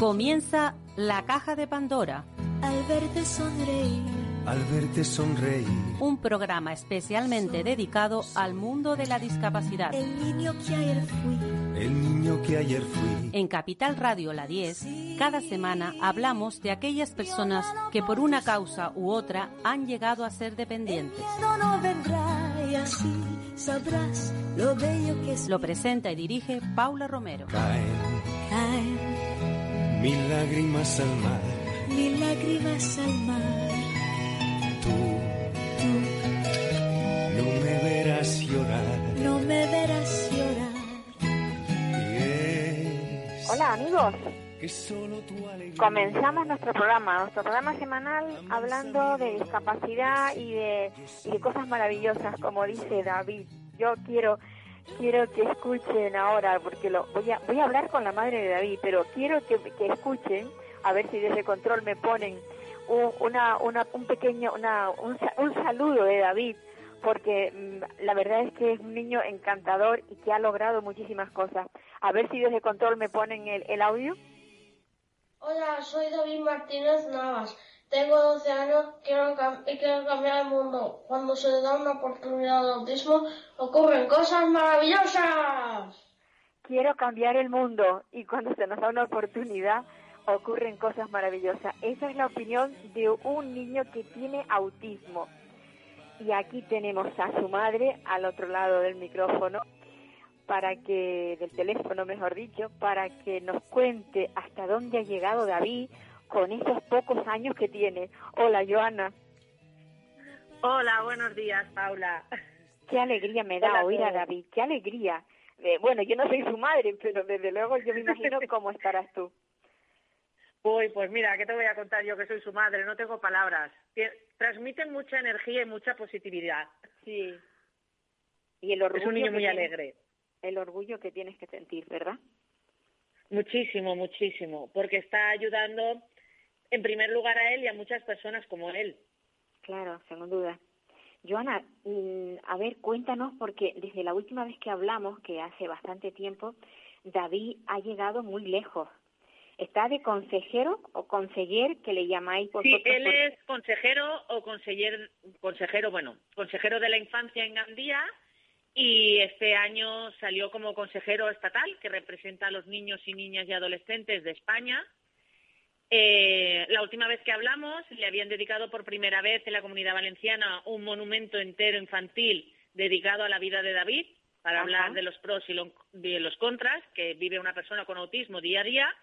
Comienza La Caja de Pandora. Al verte sonreír. Al verte sonreír. Un programa especialmente dedicado al mundo de la discapacidad. El niño que ayer fui. El niño que ayer fui. En Capital Radio La 10, cada semana hablamos de aquellas personas que por una causa u otra han llegado a ser dependientes. No, no vendrá y así sabrás lo bello que es. Lo presenta y dirige Paula Romero. Caen Caen mil lágrimas al mar. mil lágrimas al mar. Tú Tú no me verás llorar. no me verás llorar. Y es Hola amigos, que solo tu alegría. comenzamos nuestro programa, nuestro programa semanal hablando de discapacidad y de, y de cosas maravillosas, como dice David. Yo quiero quiero que escuchen ahora, porque lo voy a voy a hablar con la madre de David, pero quiero que, escuchen, a ver si desde control me ponen un, una, una, un pequeño, una, un saludo de David, porque mm, la verdad es que es un niño encantador y que ha logrado muchísimas cosas. A ver si desde control me ponen el, el audio. Hola, soy David Martínez Navas. Tengo 12 años quiero y quiero cambiar el mundo. Cuando se le da una oportunidad al autismo, ocurren cosas maravillosas. Quiero cambiar el mundo y cuando se nos da una oportunidad ocurren cosas maravillosas. Esa es la opinión de un niño que tiene autismo. Y aquí tenemos a su madre al otro lado del micrófono para que del teléfono, mejor dicho, para que nos cuente hasta dónde ha llegado David con esos pocos años que tiene. Hola, Joana. Hola, buenos días, Paula. Qué alegría me da Hola oír a. David, qué alegría. Eh, bueno, yo no soy su madre, pero desde luego yo me imagino cómo estarás tú. Uy, pues mira, ¿qué te voy a contar yo que soy su madre? No tengo palabras. Transmiten mucha energía y mucha positividad. Sí. Y el orgullo Es un niño muy tienes- alegre. El orgullo que tienes que sentir, ¿verdad? Muchísimo, muchísimo. Porque está ayudando en primer lugar a él y a muchas personas como él. Claro, sin duda. Joana, mm, a ver, cuéntanos, porque desde la última vez que hablamos, que hace bastante tiempo, David ha llegado muy lejos. ¿Está de consejero o conseller que le llamáis Sí, vosotros? él por- es consejero o conseller, consejero, bueno, consejero de la infancia en Gandía y este año salió como consejero estatal que representa a los niños y niñas y adolescentes de España. Eh, la última vez que hablamos le habían dedicado por primera vez en la Comunidad Valenciana un monumento entero infantil dedicado a la vida de David para Ajá. hablar de los pros y lo- de los contras que vive una persona con autismo día a día.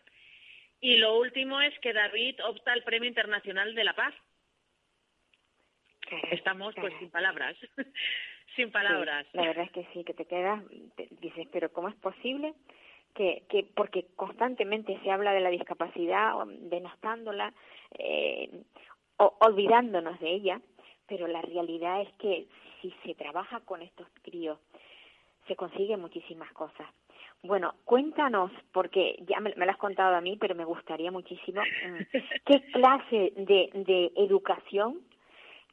Y lo último es que David opta al Premio Internacional de la Paz. Estamos pues sin palabras. sin palabras. Sí, la verdad es que sí, que te quedas, te- dices, pero ¿cómo es posible? Que, que porque constantemente se habla de la discapacidad, denostándola, eh, o- olvidándonos de ella, pero la realidad es que si se trabaja con estos críos, se consiguen muchísimas cosas. Bueno, cuéntanos, porque ya me, me lo has contado a mí, pero me gustaría muchísimo, mm, ¿qué clase de, de educación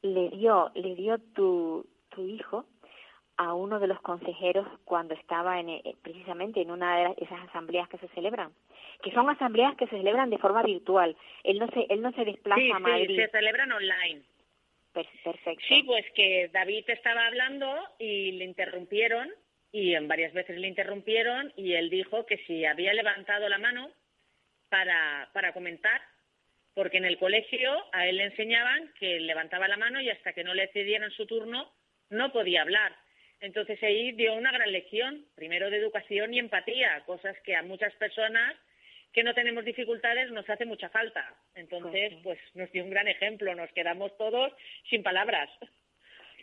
le dio, le dio tu, tu hijo a uno de los consejeros cuando estaba en, eh, precisamente en una de esas asambleas que se celebran? Que son asambleas que se celebran de forma virtual. Él no se, él no se desplaza Sí, a sí, Madrid. se celebran online. Per- perfecto. Sí, pues que David estaba hablando y le interrumpieron y en varias veces le interrumpieron y él dijo que si había levantado la mano para, para comentar, porque en el colegio a él le enseñaban que levantaba la mano y hasta que no le cedieran su turno no podía hablar. Entonces ahí dio una gran lección, primero de educación y empatía, cosas que a muchas personas que no tenemos dificultades nos hace mucha falta. Entonces, Pues nos dio un gran ejemplo, nos quedamos todos sin palabras.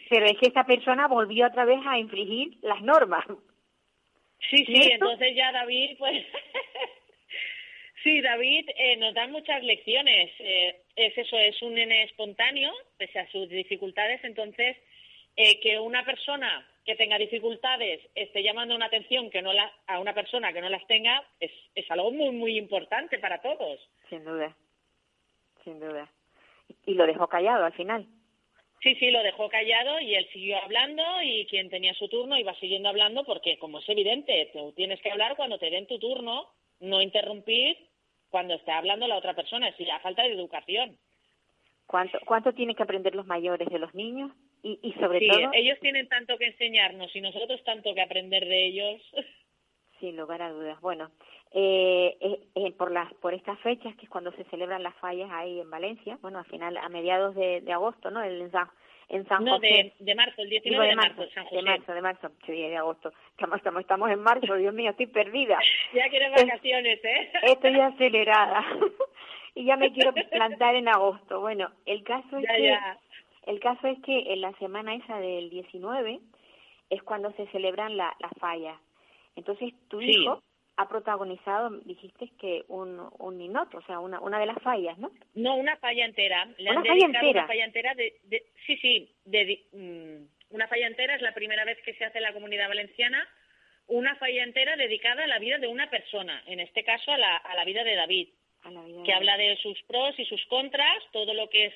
Pero es que esta persona volvió otra vez a infringir las normas. Sí, sí, entonces ya David, pues... sí, David eh, nos da muchas lecciones. Eh, es eso, es un nene espontáneo, pese a sus dificultades, entonces eh, que una persona que tenga dificultades esté llamando una atención que no la, a una persona que no las tenga es, es algo muy, muy importante para todos. Sin duda, sin duda. Y lo dejó callado al final. Sí, sí, lo dejó callado y él siguió hablando y quien tenía su turno iba siguiendo hablando porque, como es evidente, tú tienes que hablar cuando te den tu turno, no interrumpir cuando está hablando la otra persona, es la falta de educación. ¿Cuánto, ¿Cuánto tienen que aprender los mayores de los niños? Y, y sobre sí, todo, ellos tienen tanto que enseñarnos y nosotros tanto que aprender de ellos. sin lugar a dudas. Bueno, eh, eh, eh, por las por estas fechas que es cuando se celebran las fallas ahí en Valencia, bueno, al final a mediados de, de agosto, ¿no? El, en San, en San no, José. de, de marzo, el 19 Digo, de, marzo, San de marzo, de marzo, sí, de agosto. Estamos, estamos, estamos en marzo, Dios mío, estoy perdida. Ya quieren vacaciones, ¿eh? Estoy acelerada. y ya me quiero plantar en agosto. Bueno, el caso es Ya, que ya. El caso es que en la semana esa del 19 es cuando se celebran la- las fallas. Entonces, tu Sí. hijo ha protagonizado, dijiste que un, un o sea, una, una de las fallas, ¿no? No, una falla entera. Le Una han falla dedicado entera. una falla entera de, de- sí, sí, de, mm, una falla entera es la primera vez que se hace en la Comunidad Valenciana, una falla entera dedicada a la vida de una persona, en este caso a la, a la vida de David, A la vida que de- habla de sus pros y sus contras, todo lo que es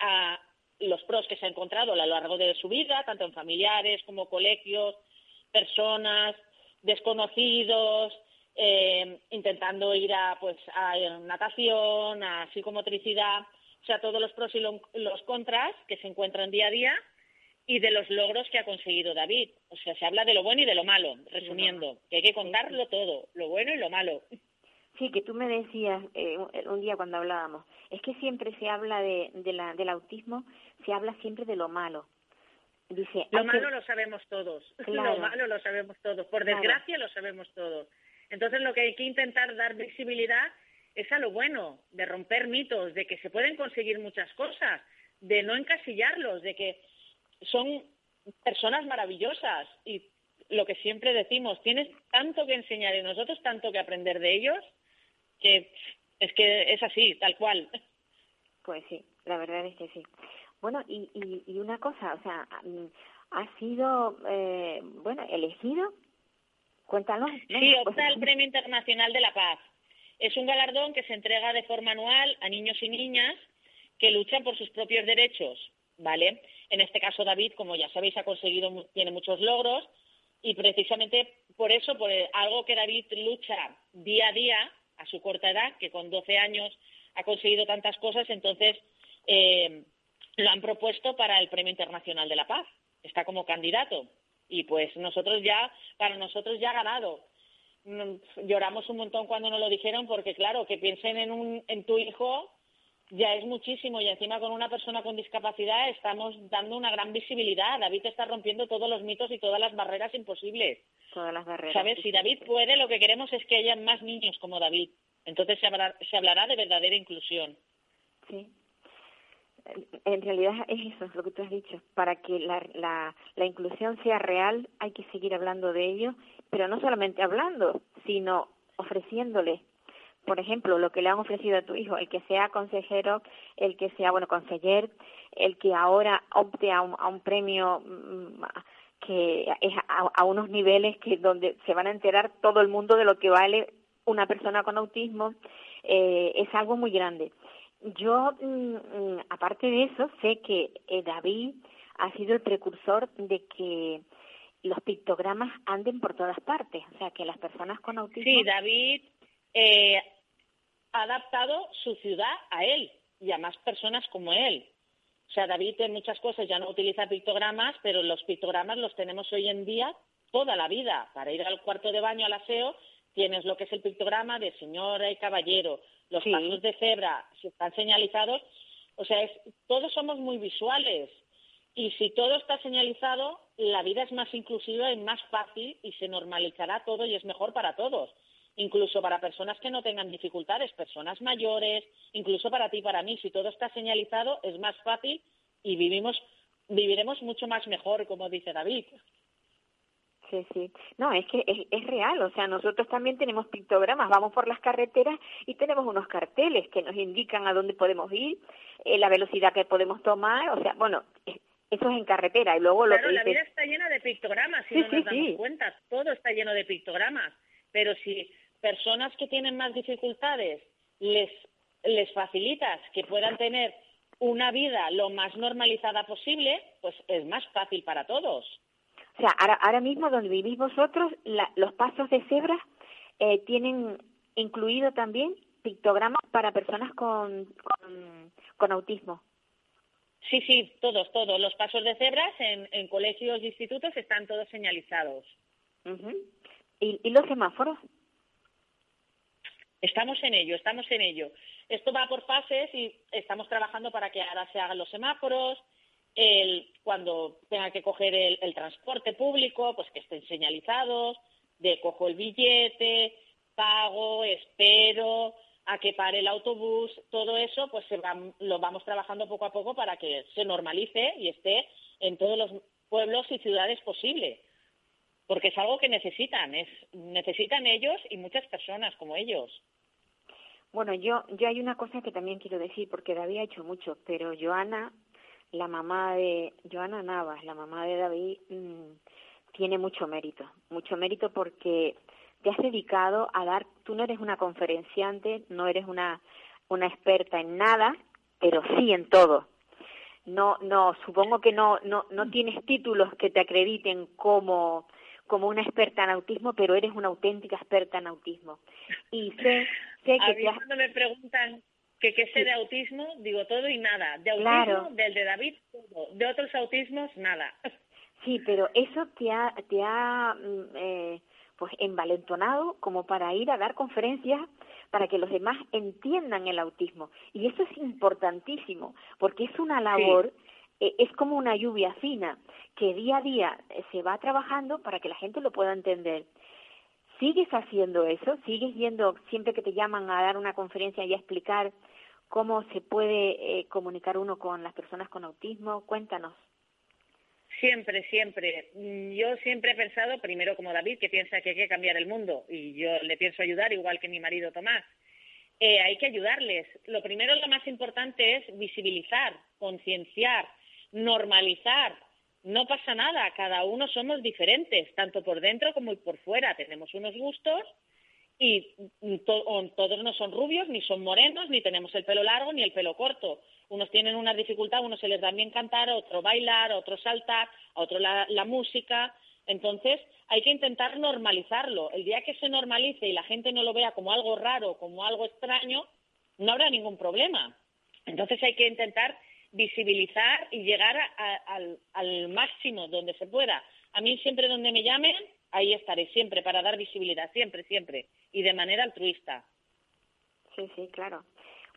a los pros que se ha encontrado a lo largo de su vida, tanto en familiares como colegios, personas, desconocidos, eh, intentando ir a pues a natación, a psicomotricidad, o sea, todos los pros y lo- los contras que se encuentran día a día y de los logros que ha conseguido David. O sea, se habla de lo bueno y de lo malo, resumiendo, que hay que contarlo todo, lo bueno y lo malo. Sí, que tú me decías eh, un, día cuando hablábamos, es que siempre se habla de, de la, del autismo, se habla siempre de lo malo. Dice, Lo que- malo lo sabemos todos, Claro. lo malo lo sabemos todos, por Claro. desgracia lo sabemos todos. Entonces lo que hay que intentar dar visibilidad es a lo bueno, de romper mitos, de que se pueden conseguir muchas cosas, de no encasillarlos, de que son personas maravillosas y lo que siempre decimos, tienes tanto que enseñar y nosotros tanto que aprender de ellos, que es que es así, tal cual. Pues sí, la verdad es que sí. Bueno, y, y, y una cosa, o sea, ha sido, eh, bueno, elegido. Cuéntanos. Sí, venga, pues, opta al Premio Internacional de la Paz. Es un galardón que se entrega de forma anual a niños y niñas que luchan por sus propios derechos, ¿vale? En este caso, David, como ya sabéis, ha conseguido, tiene muchos logros y precisamente por eso, por algo que David lucha día a día, a su corta edad, que con 12 años ha conseguido tantas cosas, entonces eh, lo han propuesto para el Premio Internacional de la Paz. Está como candidato. Y pues nosotros ya, para nosotros ya ha ganado. Mm, Lloramos un montón cuando nos lo dijeron porque, claro, que piensen en, un, en tu hijo ya es muchísimo y encima con una persona con discapacidad estamos dando una gran visibilidad. David está rompiendo todos los mitos y todas las barreras imposibles. todas las barreras. ¿Sabes? Si David puede, lo que queremos es que haya más niños como David. Entonces se hablará, se hablará de verdadera inclusión. Sí. En realidad es eso, es lo que tú has dicho. Para que la, la, la inclusión sea real hay que seguir hablando de ello, pero no solamente hablando, sino ofreciéndole, por ejemplo, lo que le han ofrecido a tu hijo, el que sea consejero, el que sea, bueno, conseller, el que ahora opte a un, a un premio mm, que es a, a unos niveles que donde se van a enterar todo el mundo de lo que vale una persona con autismo, eh, es algo muy grande. Yo, mm, mm, aparte de eso, sé que eh, David ha sido el precursor de que los pictogramas anden por todas partes, o sea, que las personas con autismo... Sí, David eh, ha adaptado su ciudad a él y a más personas como él. O sea, David en muchas cosas ya no utiliza pictogramas, pero los pictogramas los tenemos hoy en día toda la vida. Para ir al cuarto de baño al aseo tienes lo que es el pictograma de señora y caballero, los Sí. pasos de cebra, si están señalizados. O sea, es, todos somos muy visuales. Y si todo está señalizado, la vida es más inclusiva y más fácil y se normalizará todo y es mejor para todos. Incluso para personas que no tengan dificultades, personas mayores, incluso para ti y para mí. Si todo está señalizado, es más fácil y vivimos, viviremos mucho más mejor, como dice David. Sí, sí. No, es que es, es real. O sea, nosotros también tenemos pictogramas. Vamos por las carreteras y tenemos unos carteles que nos indican a dónde podemos ir, eh, la velocidad que podemos tomar. O sea, bueno, eso es en carretera. Y luego lo que la dices- vida está llena de pictogramas, si Sí, no nos sí, damos sí. cuenta. Todo está lleno de pictogramas. Pero si personas que tienen más dificultades les, les facilitas que puedan tener una vida lo más normalizada posible, pues es más fácil para todos. Sea, ahora, ahora mismo donde vivís vosotros, la- los pasos de cebra eh, tienen incluido también pictogramas para personas con, con, con autismo. Sí, sí, todos, todos. Los pasos de cebras en, en colegios e institutos están todos señalizados. ¿Y, ¿Y los semáforos? Estamos en ello, estamos en ello. Esto va por fases y estamos trabajando para que ahora se hagan los semáforos, el, cuando tenga que coger el, el transporte público, pues que estén señalizados, de cojo el billete, pago, espero, a que pare el autobús, todo eso, pues se va- lo vamos trabajando poco a poco para que se normalice y esté en todos los pueblos y ciudades posible. Porque es algo que necesitan, es, necesitan ellos y muchas personas como ellos. Bueno, yo, yo hay una cosa que también quiero decir, porque David ha hecho mucho, pero Joana, la mamá de, Joana Navas, la mamá de David, mm, tiene mucho mérito, mucho mérito porque te has dedicado a dar, tú no eres una conferenciante, no eres una, una experta en nada, pero sí en todo. No, no, supongo que no, no, no tienes títulos que te acrediten como, como una experta en autismo, pero eres una auténtica experta en autismo. Y sé, sé que cuando me preguntan que qué sé de autismo, digo todo y nada. De autismo, Claro. del de David, todo. De otros autismos, nada. Sí, pero eso te ha, te ha mm, eh, pues envalentonado como para ir a dar conferencias para que los demás entiendan el autismo. Y eso es importantísimo, porque es una labor, eh, es como una lluvia fina, que día a día eh, se va trabajando para que la gente lo pueda entender. ¿Sigues haciendo eso? ¿Sigues yendo siempre que te llaman a dar una conferencia y a explicar cómo se puede eh, comunicar uno con las personas con autismo? Cuéntanos. Siempre, siempre. Mm, Yo siempre he pensado, primero como David, que piensa que hay que cambiar el mundo, y yo le pienso ayudar, igual que mi marido Tomás. Eh, hay que ayudarles. Lo primero, lo más importante es visibilizar, concienciar, normalizar. No pasa nada, cada uno somos diferentes, tanto por dentro como por fuera. Tenemos unos gustos y todos no son rubios, ni son morenos, ni tenemos el pelo largo, ni el pelo corto. Unos tienen una dificultad, unos se les da bien cantar, otro bailar, otro saltar, a otro la, la música. Entonces, hay que intentar normalizarlo. El día que se normalice y la gente no lo vea como algo raro, como algo extraño, no habrá ningún problema. Entonces, hay que intentar visibilizar y llegar a- al, al máximo donde se pueda. A mí siempre donde me llamen, ahí estaré siempre para dar visibilidad, siempre, siempre, y de manera altruista. Sí, sí, claro.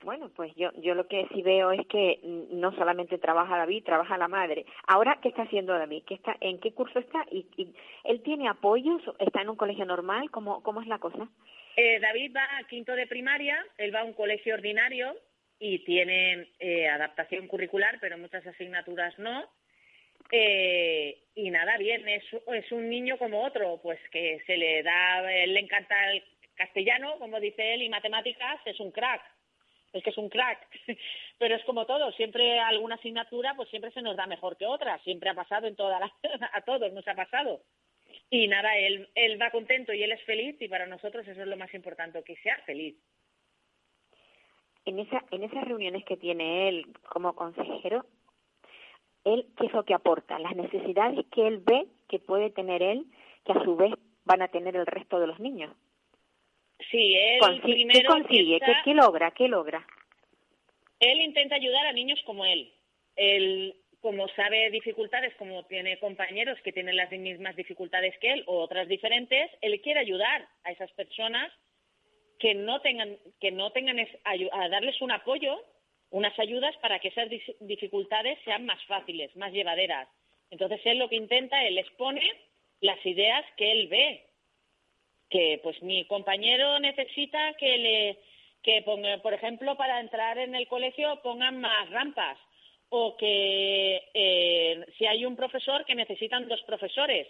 Bueno, pues yo, yo lo que sí veo es que no solamente trabaja David, trabaja la madre. Ahora, ¿qué está haciendo David? ¿Qué está, ¿En qué curso está? ¿Y, y él tiene apoyos? ¿Está en un colegio normal? ¿Cómo, cómo es la cosa? Eh, David va a quinto de primaria, él va a un colegio ordinario y tiene eh, adaptación curricular, pero muchas asignaturas no. Eh, y nada, bien, es, es un niño como otro, pues que se le da, le encanta el castellano, como dice él, y matemáticas, es un crack. Es que es un crack. Pero es como todo, siempre alguna asignatura, pues siempre se nos da mejor que otra. Siempre ha pasado en toda la, a todos nos ha pasado. Y nada, él, él va contento y él es feliz y para nosotros eso es lo más importante, que sea feliz. En, esa, en esas reuniones que tiene él como consejero, él, ¿qué es lo que aporta? Las necesidades que él ve que puede tener él, que a su vez van a tener el resto de los niños. Sí, él Consi- ¿Qué consigue? ¿Qué, piensa- ¿Qué logra? ¿Qué logra? él intenta ayudar a niños como él. Él, como sabe dificultades, como tiene compañeros que tienen las mismas dificultades que él o otras diferentes, él quiere ayudar a esas personas que no tengan, que no tengan es- a darles un apoyo, unas ayudas para que esas dificultades sean más fáciles, más llevaderas. Entonces él lo que intenta, él expone las ideas que él ve, que pues mi compañero necesita que le que ponga, por ejemplo para entrar en el colegio pongan más rampas o que eh, si hay un profesor que necesitan dos profesores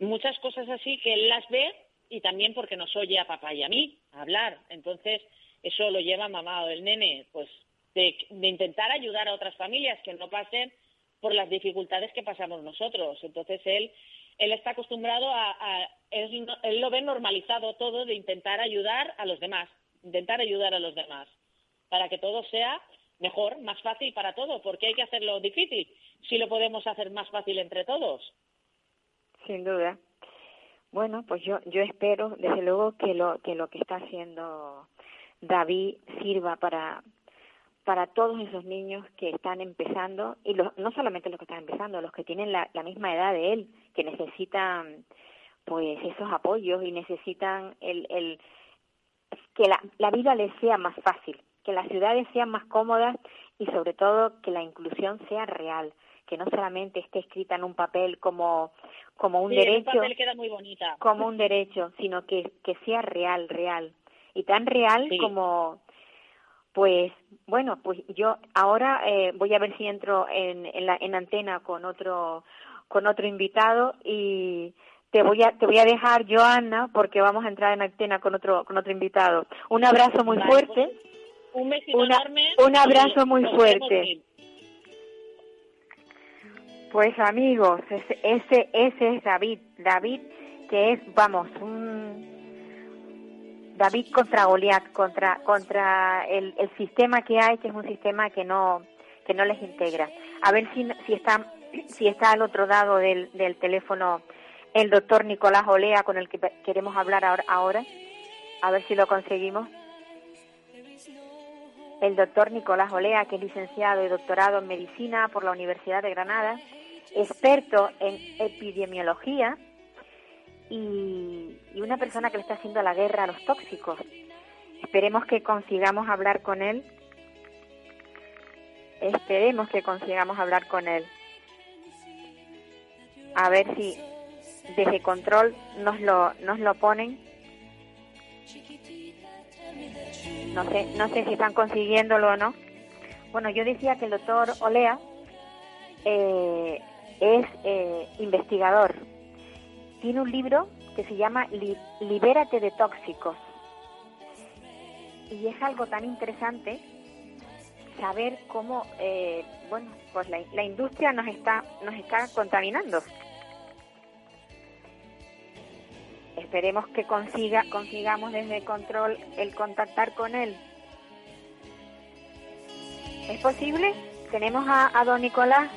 muchas cosas así que él las ve y también porque nos oye a papá y a mí hablar entonces eso lo lleva mamá o el nene pues de, de intentar ayudar a otras familias que no pasen por las dificultades que pasamos nosotros entonces él él está acostumbrado a, a- él lo ve normalizado todo de intentar ayudar a los demás, intentar ayudar a los demás, para que todo sea mejor, más fácil para todos, porque hay que hacerlo difícil, si lo podemos hacer más fácil entre todos. Sin duda. Bueno, pues yo yo espero desde luego que lo que lo que está haciendo David sirva para para todos esos niños que están empezando y los, no solamente los que están empezando, los que tienen la, la misma edad de él, que necesitan pues esos apoyos y necesitan el, el que la, la vida les sea más fácil, que las ciudades sean más cómodas y sobre todo que la inclusión sea real, que no solamente esté escrita en un papel como como un Sí, derecho, En un papel queda muy bonita. como un derecho, sino que que sea real, real y tan real Sí. como pues bueno, pues yo ahora eh, voy a ver si entro en, en la en antena con otro con otro invitado y te voy a te voy a dejar Joana porque vamos a entrar en antena con otro con otro invitado. Un abrazo muy Vale, fuerte. Un besito Una- enorme. un abrazo muy fuerte. Pues amigos, ese, ese, ese es David. David, que es, vamos, un David contra Goliat, contra, contra el, el sistema que hay, que es un sistema que no, que no les integra. A ver si, si está, si está al otro lado del, del teléfono el doctor Nicolás Olea, con el que queremos hablar ahora. A ver si lo conseguimos. El doctor Nicolás Olea, que es licenciado y doctorado en medicina por la Universidad de Granada, experto en epidemiología y, y una persona que le está haciendo la guerra a los tóxicos. Esperemos que consigamos hablar con él. Esperemos que consigamos hablar con él. A ver si desde control nos lo, nos lo ponen. No sé, no sé si están consiguiéndolo o no. Bueno, yo decía que el doctor Olea eh, es eh, investigador. Tiene un libro que se llama Li- Libérate de tóxicos. Y es algo tan interesante saber cómo, eh, bueno, pues la, industria nos está, nos está contaminando. Esperemos que consiga, consigamos desde control el contactar con él. ¿Es posible? Tenemos a don Nicolás.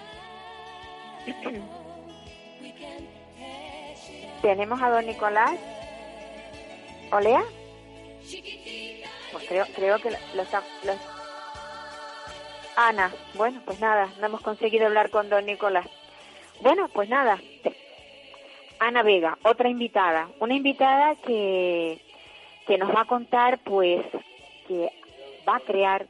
Tenemos a don Nicolás. ¿Olea? Pues creo, creo que lo, lo está... lo- Ana, bueno, pues nada, no hemos conseguido hablar con don Nicolás. Bueno, pues nada. Ana Vega, otra invitada. Una invitada que, que nos va a contar, pues, que va a crear,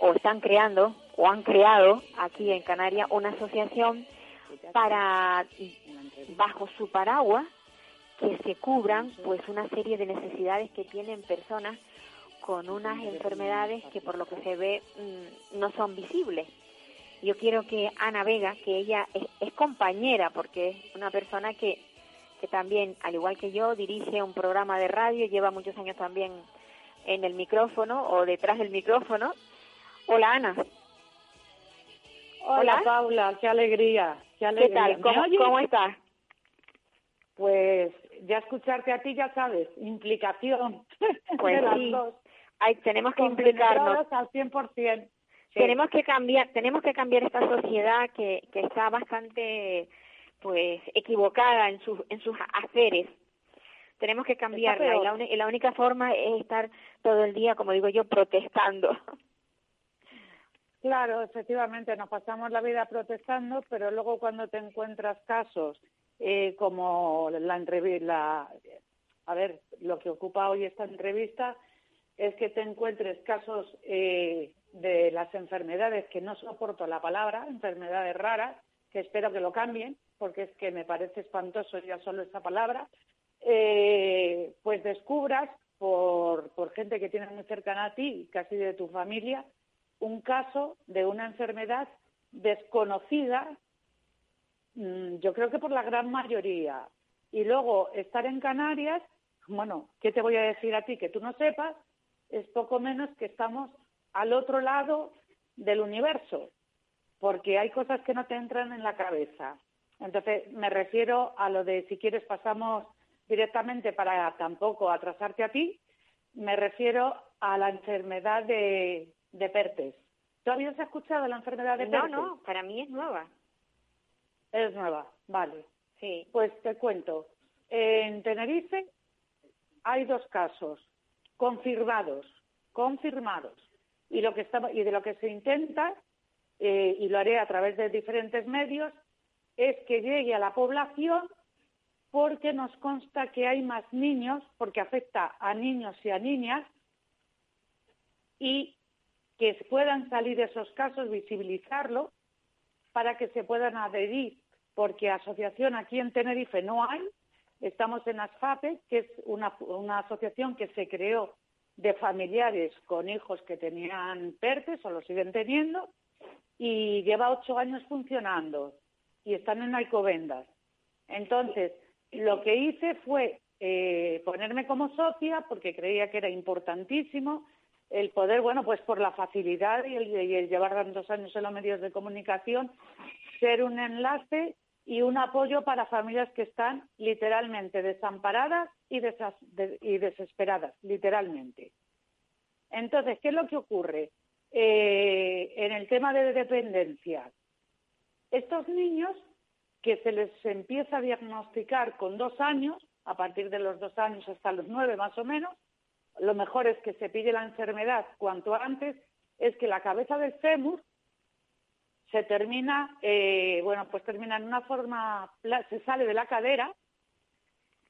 o están creando, o han creado aquí en Canarias, una asociación para, bajo su paraguas, que se cubran, pues, una serie de necesidades que tienen personas con unas enfermedades que por lo que se ve mm, no son visibles. Yo quiero que Ana Vega, que ella es, es compañera, porque es una persona que, que también, al igual que yo, dirige un programa de radio, lleva muchos años también en el micrófono o detrás del micrófono. Hola Ana, Hola, Hola. Paula, qué alegría, qué ¿qué alegría. tal? ¿Me ¿Cómo, oyes? ¿Cómo estás? Pues ya escucharte a ti ya sabes, implicación Pues de las sí, dos. Ay, tenemos que implicarnos. Al 100%. Sí. tenemos que cambiar tenemos que cambiar esta sociedad que, que está bastante pues equivocada en sus en sus haceres tenemos que cambiarla la, y la única forma es estar todo el día como digo yo protestando Claro, efectivamente, nos pasamos la vida protestando, pero luego cuando te encuentras casos eh, como la entrevista, a ver, lo que ocupa hoy esta entrevista es que te encuentres casos eh, de las enfermedades que no soporto la palabra, enfermedades raras, que espero que lo cambien, porque es que me parece espantoso ya solo esa palabra, eh, pues descubras por, por gente que tienes muy cercana a ti, casi de tu familia, un caso de una enfermedad desconocida, yo creo que por la gran mayoría. Y luego estar en Canarias, bueno, ¿qué te voy a decir a ti? Que tú no sepas, es poco menos que estamos al otro lado del universo, porque hay cosas que no te entran en la cabeza. Entonces, me refiero a lo de si quieres pasamos directamente para tampoco atrasarte a ti, me refiero a la enfermedad de, de Pertes. ¿Tú habías escuchado la enfermedad de no Pertes? no para mí es nueva Es nueva, vale. sí Pues te cuento. En Tenerife hay dos casos confirmados confirmados. Y, lo que estaba, y de lo que se intenta, eh, y lo haré a través de diferentes medios, es que llegue a la población porque nos consta que hay más niños, porque afecta a niños y a niñas, y que puedan salir esos casos, visibilizarlo, para que se puedan adherir, porque asociación aquí en Tenerife no hay, estamos en ASFAPE, que es una, asociación que se creó de familiares con hijos que tenían PERTES o lo siguen teniendo, y lleva ocho años funcionando, y están en Alcobendas. Entonces, lo que hice fue eh, ponerme como socia porque creía que era importantísimo el poder, bueno, pues por la facilidad y el, llevar tantos años en los medios de comunicación, ser un enlace y un apoyo para familias que están literalmente desamparadas y, y desesperadas, literalmente. Entonces, ¿qué es lo que ocurre? Eh, en el tema de dependencia, estos niños que se les empieza a diagnosticar con dos años, a partir de los dos años hasta los nueve más o menos, lo mejor es que se pille la enfermedad cuanto antes, es que la cabeza del fémur se termina, eh, bueno, pues termina en una forma, se sale de la cadera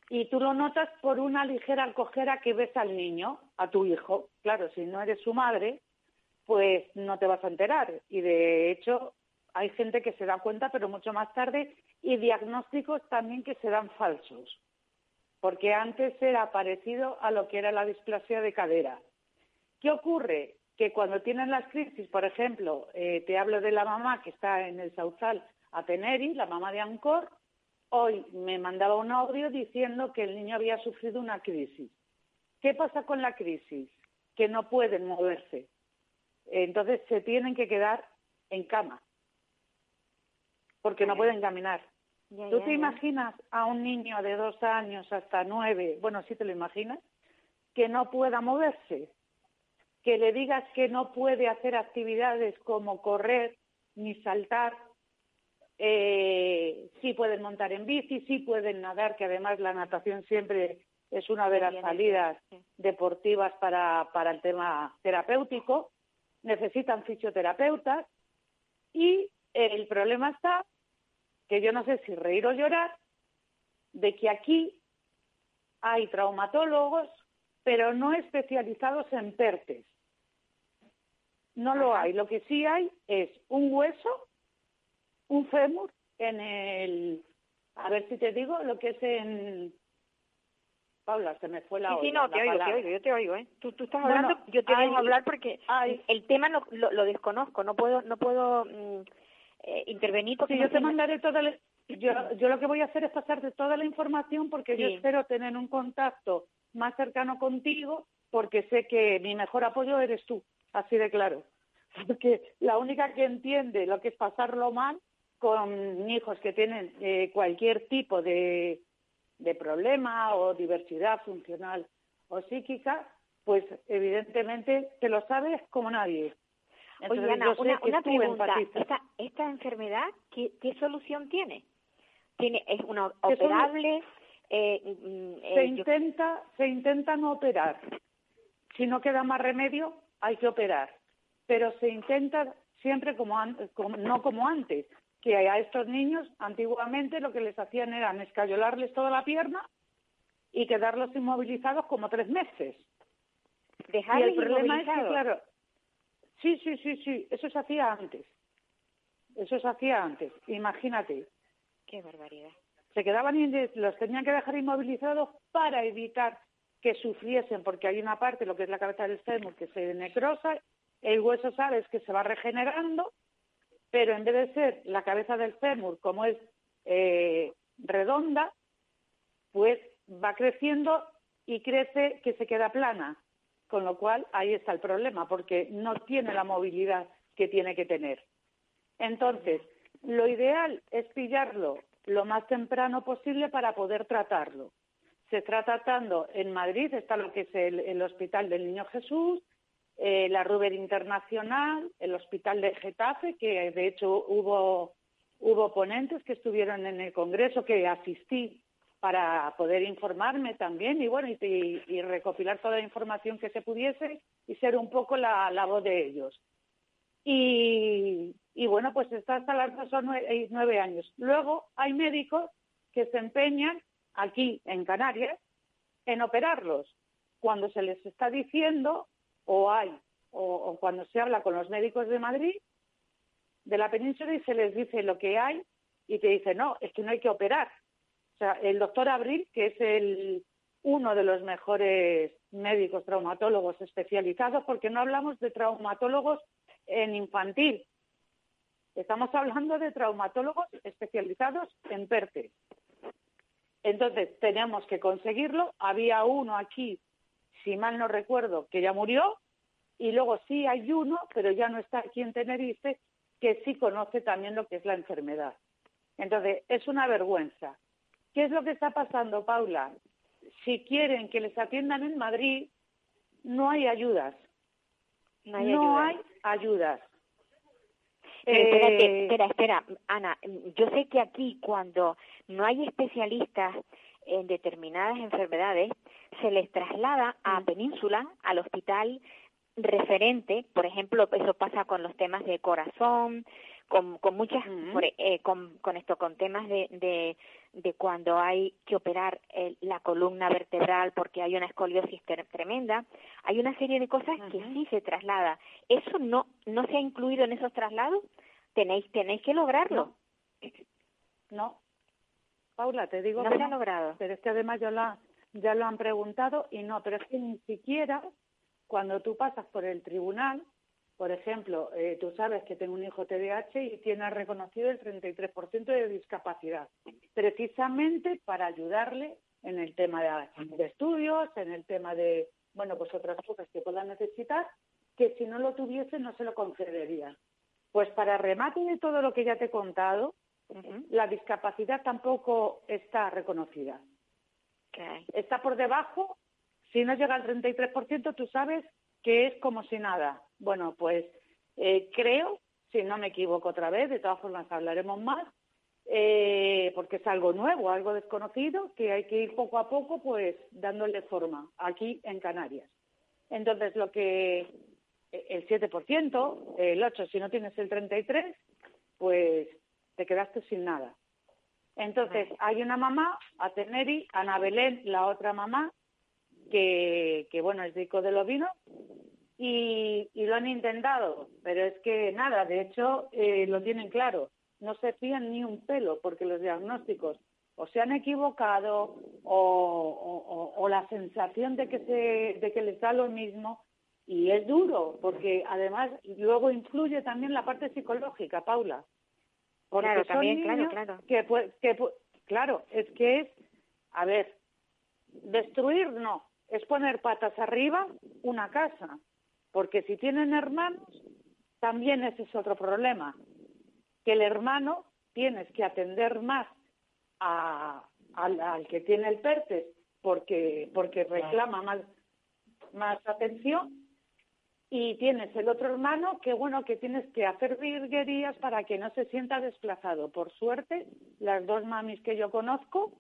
y tú lo notas por una ligera cojera que ves al niño, a tu hijo. Claro, si no eres su madre, pues no te vas a enterar. Y de hecho, hay gente que se da cuenta, pero mucho más tarde, y diagnósticos también que se dan falsos, porque antes era parecido a lo que era la displasia de cadera. ¿Qué ocurre? Que cuando tienen las crisis, por ejemplo, eh, te hablo de la mamá que está en el Sauzal Ateneri, la mamá de Ancor, hoy me mandaba un audio diciendo que el niño había sufrido una crisis. ¿Qué pasa con la crisis? Que no pueden moverse. Entonces se tienen que quedar en cama porque no pueden caminar. ¿Tú te imaginas a un niño de dos años hasta nueve, bueno, sí te lo imaginas, que no pueda moverse? Que le digas que no puede hacer actividades como correr ni saltar. Eh, sí pueden montar en bici, sí pueden nadar, que además la natación siempre es una de las salidas deportivas para, para el tema terapéutico. Necesitan fisioterapeutas y el problema está que yo no sé si reír o llorar, de que aquí hay traumatólogos, pero no especializados en PERTES. No lo hay. Lo que sí hay es un hueso, un fémur en el... A ver si te digo lo que es en... Paula, se me fue la Sí, sí, no, te oigo, te oigo, yo te oigo, ¿eh? Tú, tú estás hablando, yo te dejo hablar porque el tema no, lo, desconozco, no puedo, no puedo mm, eh, intervenir porque yo te mandaré toda la, yo, yo lo que voy a hacer es pasarte toda la información porque yo espero tener un contacto más cercano contigo porque sé que mi mejor apoyo eres tú, así de claro. Porque la única que entiende lo que es pasarlo mal con hijos que tienen eh, cualquier tipo de, de problema o diversidad funcional o psíquica, pues evidentemente te lo sabes como nadie. Oye, Ana, una, pregunta. ¿Esta, enfermedad ¿qué, solución tiene? ¿Tiene ¿Es una operable? Eh, mm, eh, se, intenta, se intenta no operar. Si no queda más remedio, hay que operar. Pero se intenta siempre como, antes, no como antes, que a estos niños antiguamente lo que les hacían era escayolarles toda la pierna y quedarlos inmovilizados como tres meses. Dejarles y el problema es que, claro, Sí, sí, sí, sí, eso se hacía antes. Eso se hacía antes, imagínate. Qué barbaridad. Se quedaban y los tenían que dejar inmovilizados para evitar que sufriesen, porque hay una parte, lo que es la cabeza del fémur, que se necrosa, el hueso sabes que se va regenerando, pero en vez de ser la cabeza del fémur como es eh, redonda, pues va creciendo y crece que se queda plana con lo cual ahí está el problema, porque no tiene la movilidad que tiene que tener. Entonces, lo ideal es pillarlo lo más temprano posible para poder tratarlo. Se está tratando en Madrid, está lo que es el, Hospital del Niño Jesús, eh, la Ruber Internacional, el Hospital de Getafe, que de hecho hubo, hubo ponentes que estuvieron en el Congreso, que asistí para poder informarme también y bueno y, recopilar toda la información que se pudiese y ser un poco la, la voz de ellos. Y, bueno, pues está hasta las nueve años. Luego hay médicos que se empeñan aquí en Canarias en operarlos. Cuando se les está diciendo o hay o, cuando se habla con los médicos de Madrid de la península y se les dice lo que hay y te dice no es que no hay que operar o sea el doctor Abril que es el uno de los mejores médicos traumatólogos especializados porque no hablamos de traumatólogos en infantil. Estamos hablando de traumatólogos especializados en PERTE entonces teníamos que conseguirlo. Había uno aquí, si mal no recuerdo, que ya murió, y luego sí hay uno, pero ya no está aquí en Tenerife, que sí conoce también lo que es la enfermedad. Entonces, es una vergüenza. ¿Qué es lo que está pasando, Paula? Si quieren que les atiendan en Madrid, no hay ayudas. No hay no ayudas. hay ayudas. Pero espérate, Eh, espera, espera, Ana, yo sé que aquí cuando no hay especialistas en determinadas enfermedades, se les traslada a Mm. Península, al hospital referente, por ejemplo, eso pasa con los temas de corazón, con, con muchas, por- eh, con, con esto, con temas de, de, de cuando hay que operar el- la columna vertebral porque hay una escoliosis tremenda, hay una serie de cosas que sí se traslada. ¿Eso no, no se ha incluido en esos traslados? Tenéis, tenéis que lograrlo. no. Paula, te digo No que se ha no. logrado. pero es que además ya, la, ya lo han preguntado y no, pero es que ni siquiera cuando tú pasas por el tribunal, por ejemplo, eh, tú sabes que tengo un hijo TDAH y tiene reconocido el 33% de discapacidad, precisamente para ayudarle en el tema de, de estudios, en el tema de, bueno, pues otras cosas que pueda necesitar, que si no lo tuviese no se lo concedería. Pues para remate de todo lo que ya te he contado, la discapacidad tampoco está reconocida Okay. está por debajo, si no llega al 33%, tú sabes que es como si nada. Bueno, pues eh, creo, si no me equivoco otra vez, de todas formas hablaremos más, eh, porque es algo nuevo, algo desconocido, que hay que ir poco a poco, pues dándole forma aquí en Canarias. Entonces, lo que el 7%, el 8%, si no tienes el 33%, pues te quedaste sin nada. Entonces, hay una mamá, Ateneri, Ana Belén, la otra mamá, que, que bueno, es rico de los vinos, y, y lo han intentado, pero es que nada, de hecho, eh, lo tienen claro, no se fían ni un pelo, porque los diagnósticos o se han equivocado o, o- la sensación de que, se, de que les da lo mismo, y es duro, porque además luego influye también la parte psicológica, Paula. Porque Claro, son también, claro, niños claro. Que, pu- que pu- claro, es que es, a ver, destruir no, es poner patas arriba una casa, porque si tienen hermanos, también ese es otro problema, que el hermano tienes que atender más a- al, al que tiene el PERTES porque, porque reclama más, más atención y tienes el otro hermano que bueno que tienes que hacer virguerías para que no se sienta desplazado. Por suerte, las dos mamis que yo conozco,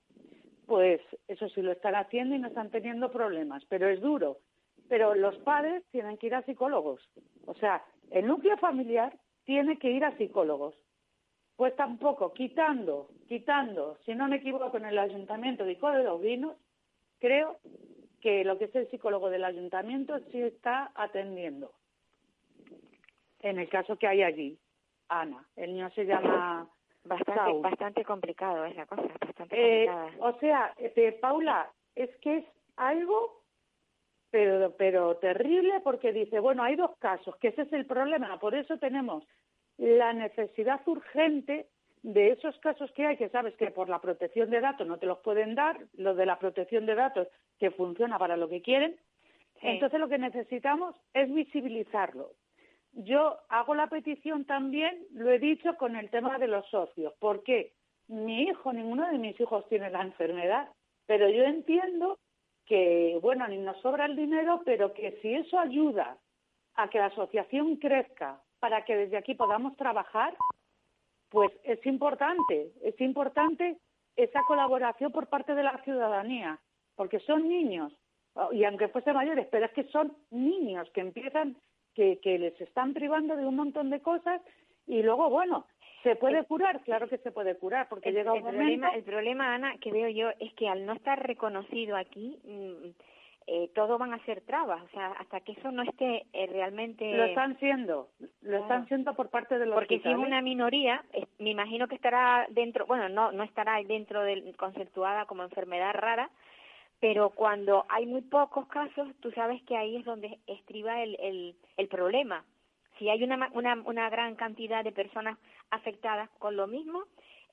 pues eso sí lo están haciendo y no están teniendo problemas, pero es duro. Pero los padres tienen que ir a psicólogos. O sea, el núcleo familiar tiene que ir a psicólogos. Pues tampoco, quitando, quitando, si no me equivoco, en el ayuntamiento de Ico de los Vinos, creo que lo que es el psicólogo del ayuntamiento sí está atendiendo. En el caso que hay allí, Ana, el niño se llama bastante complicado es la cosa, bastante Eh, complicada. o sea, eh, Paula, es que es algo, pero, pero terrible, porque dice, bueno, hay dos casos, que ese es el problema, por eso tenemos la necesidad urgente de esos casos que hay, que sabes que por la protección de datos no te los pueden dar, lo de la protección de datos que funciona para lo que quieren, Sí. entonces lo que necesitamos es visibilizarlo. Yo hago la petición también, lo he dicho, con el tema de los socios. ¿Por qué? Mi hijo, ninguno de mis hijos tiene la enfermedad, pero yo entiendo que, bueno, ni nos sobra el dinero, pero que si eso ayuda a que la asociación crezca para que desde aquí podamos trabajar, pues es importante, es importante esa colaboración por parte de la ciudadanía, porque son niños, y aunque fuesen mayores, pero es que son niños que empiezan, que, que les están privando de un montón de cosas y luego, bueno, ¿Se puede curar? Claro que se puede curar, porque el, llega un el momento... Problema, el problema, Ana, que veo yo es que al no estar reconocido aquí, mm, eh, todo van a ser trabas. O sea, hasta que eso no esté eh, realmente... Lo están siendo, lo están siendo por parte de los Porque si es una minoría, eh, me imagino que estará dentro, bueno, no, no estará dentro del conceptuada como enfermedad rara, pero cuando hay muy pocos casos, tú sabes que ahí es donde estriba el, el, el problema si hay una, una, una gran cantidad de personas afectadas con lo mismo,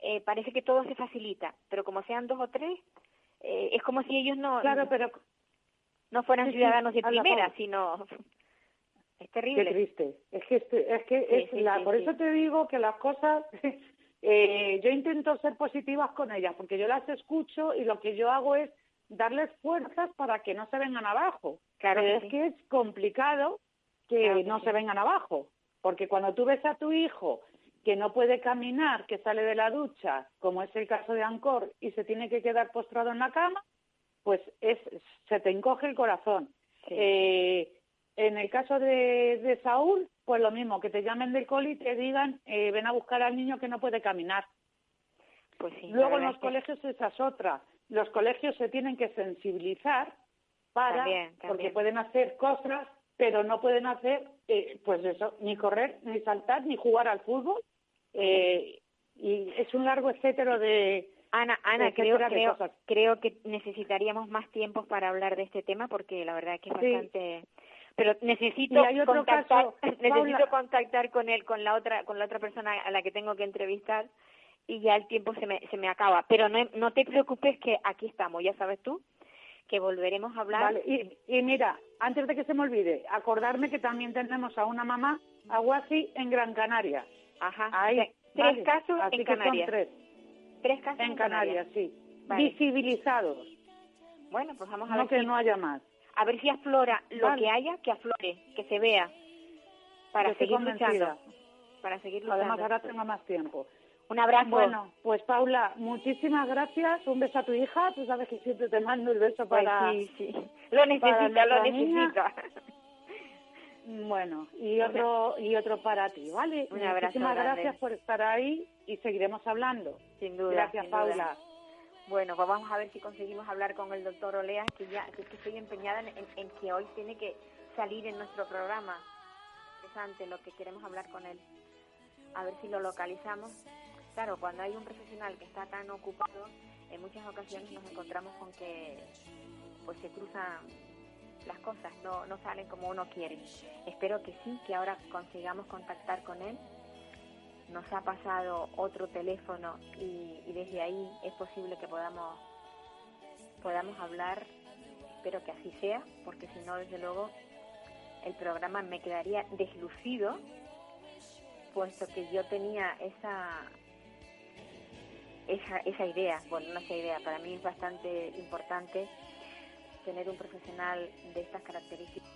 eh, parece que todo se facilita, pero como sean dos o tres, eh, es como si ellos no, claro, pero, no fueran sí, ciudadanos de primera, sino... Es terrible. Qué triste. Es que, es, que es sí, la, por eso te digo que las cosas, eh, yo intento ser positivas con ellas, porque yo las escucho y lo que yo hago es darles fuerzas para que no se vengan abajo. Claro Pero que es sí. que es complicado que Claro que no sí. se vengan abajo, porque cuando tú ves a tu hijo que no puede caminar, que sale de la ducha, como es el caso de Ancor, y se tiene que quedar postrado en la cama, pues es, se te encoge el corazón. Sí. Eh, en el caso de, de Saúl, pues lo mismo, que te llamen del coli y te digan, eh, ven a buscar al niño que no puede caminar. Pues sí, Luego en los es que- colegios esa es otra. Los colegios se tienen que sensibilizar para, También, porque pueden hacer cosas, pero no pueden hacer, eh, pues eso, ni correr, ni saltar, ni jugar al fútbol. Eh, y es un largo etcétero de, Ana, Ana, creo, creo, creo que necesitaríamos más tiempo para hablar de este tema porque la verdad es que es Sí. bastante. Pero necesito Y hay otro contactar, caso, necesito Paula. contactar con él, con la otra, con la otra persona a la que tengo que entrevistar y ya el tiempo se me, se me acaba. Pero no, no te preocupes que aquí estamos, ya sabes tú, que volveremos a hablar. Vale, y, y mira, antes de que se me olvide, acordarme que también tenemos a una mamá, a Guasi, en Gran Canaria. Ajá. Sea, tres casos Así en que son Canarias. tres. Tres casos En Canarias, sí. Vale. Visibilizados, Bueno, pues vamos a no ver que si, no haya más. a ver si aflora lo Vale. que haya, que aflore, que se vea para Yo seguir luchando. Para seguir luchando. Además, ahora tengo más tiempo. Un abrazo. Bueno, pues Paula, muchísimas gracias. Un beso a tu hija. Tú sabes que siempre te mando el beso Pues para... sí, sí. Lo necesita, lo necesita. Bueno, y otro y otro para ti, ¿vale? Un abrazo Muchísimas grande. gracias por estar ahí y seguiremos hablando. Sin duda. Gracias, sin duda. Paula. Bueno, pues vamos a ver si conseguimos hablar con el doctor Olea, que ya que estoy empeñada en, en- en que hoy tiene que salir en nuestro programa. Interesante lo que queremos hablar con él. A ver si lo localizamos. Claro, cuando hay un profesional que está tan ocupado, en muchas ocasiones nos encontramos con que pues se cruzan las cosas, no, no salen como uno quiere. Espero que sí, que ahora consigamos contactar con él. Nos ha pasado otro teléfono y, desde ahí es posible que podamos podamos hablar. Espero que así sea porque si no desde luego el programa me quedaría deslucido puesto que yo tenía esa esa, esa idea. Bueno no esa idea para mí es bastante importante tener un profesional de estas características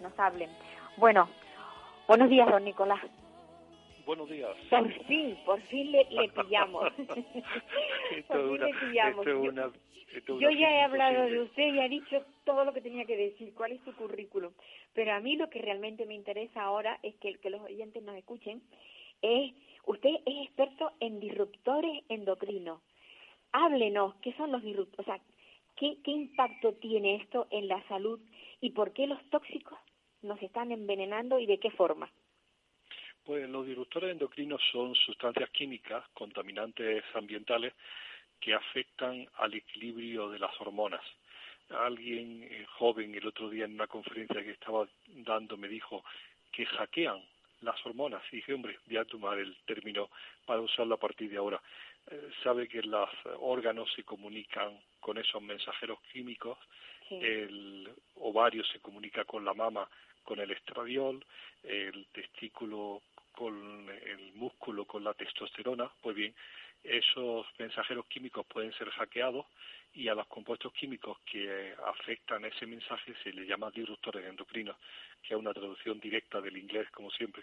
nos hablen bueno buenos días don Nicolás Buenos días. por fin, por fin le, le pillamos. Esto por fin una- le pillamos. esto Yo- una- esto es Yo una ya he hablado de usted y ha dicho todo lo que tenía que decir, cuál es su currículum. Pero a mí lo que realmente me interesa ahora es que, que los oyentes nos escuchen. Es, usted es experto en disruptores endocrinos. Háblenos, ¿qué son los disruptores? O sea, ¿qué, ¿qué impacto tiene esto en la salud y por qué los tóxicos nos están envenenando y de qué forma? Pues los disruptores endocrinos son sustancias químicas, contaminantes ambientales, que afectan al equilibrio de las hormonas. Alguien eh, joven el otro día en una conferencia que estaba dando me dijo que hackean las hormonas. Y dije, hombre, voy a tomar el término para usarlo a partir de ahora. Eh, sabe que los órganos se comunican con esos mensajeros químicos Sí. el ovario se comunica con la mama con el estradiol, el testículo con el músculo con la testosterona, pues bien, esos mensajeros químicos pueden ser hackeados y a los compuestos químicos que afectan ese mensaje se le llama disruptores endocrinos, que es una traducción directa del inglés, como siempre.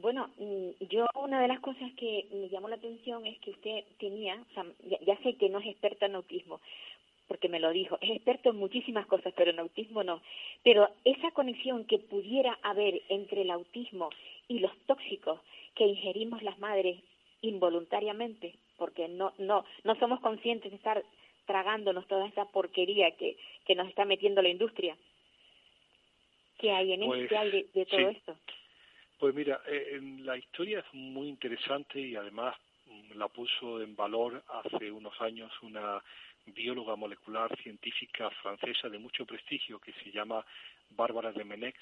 Bueno, mm, yo una de las cosas que me llamó la atención es que usted tenía, o sea, ya, ya sé que no es experta en autismo, porque me lo dijo, es experto en muchísimas cosas, pero en autismo no. Pero esa conexión que pudiera haber entre el autismo y los tóxicos que ingerimos las madres involuntariamente, porque no, no, no somos conscientes de estar tragándonos toda esa porquería que, que nos está metiendo la industria. ¿Qué hay en Pues, ¿Qué hay de, de todo sí. esto? Pues mira, eh, la historia es muy interesante y además mm, la puso en valor hace unos años una bióloga molecular científica francesa de mucho prestigio que se llama Bárbara de Menex,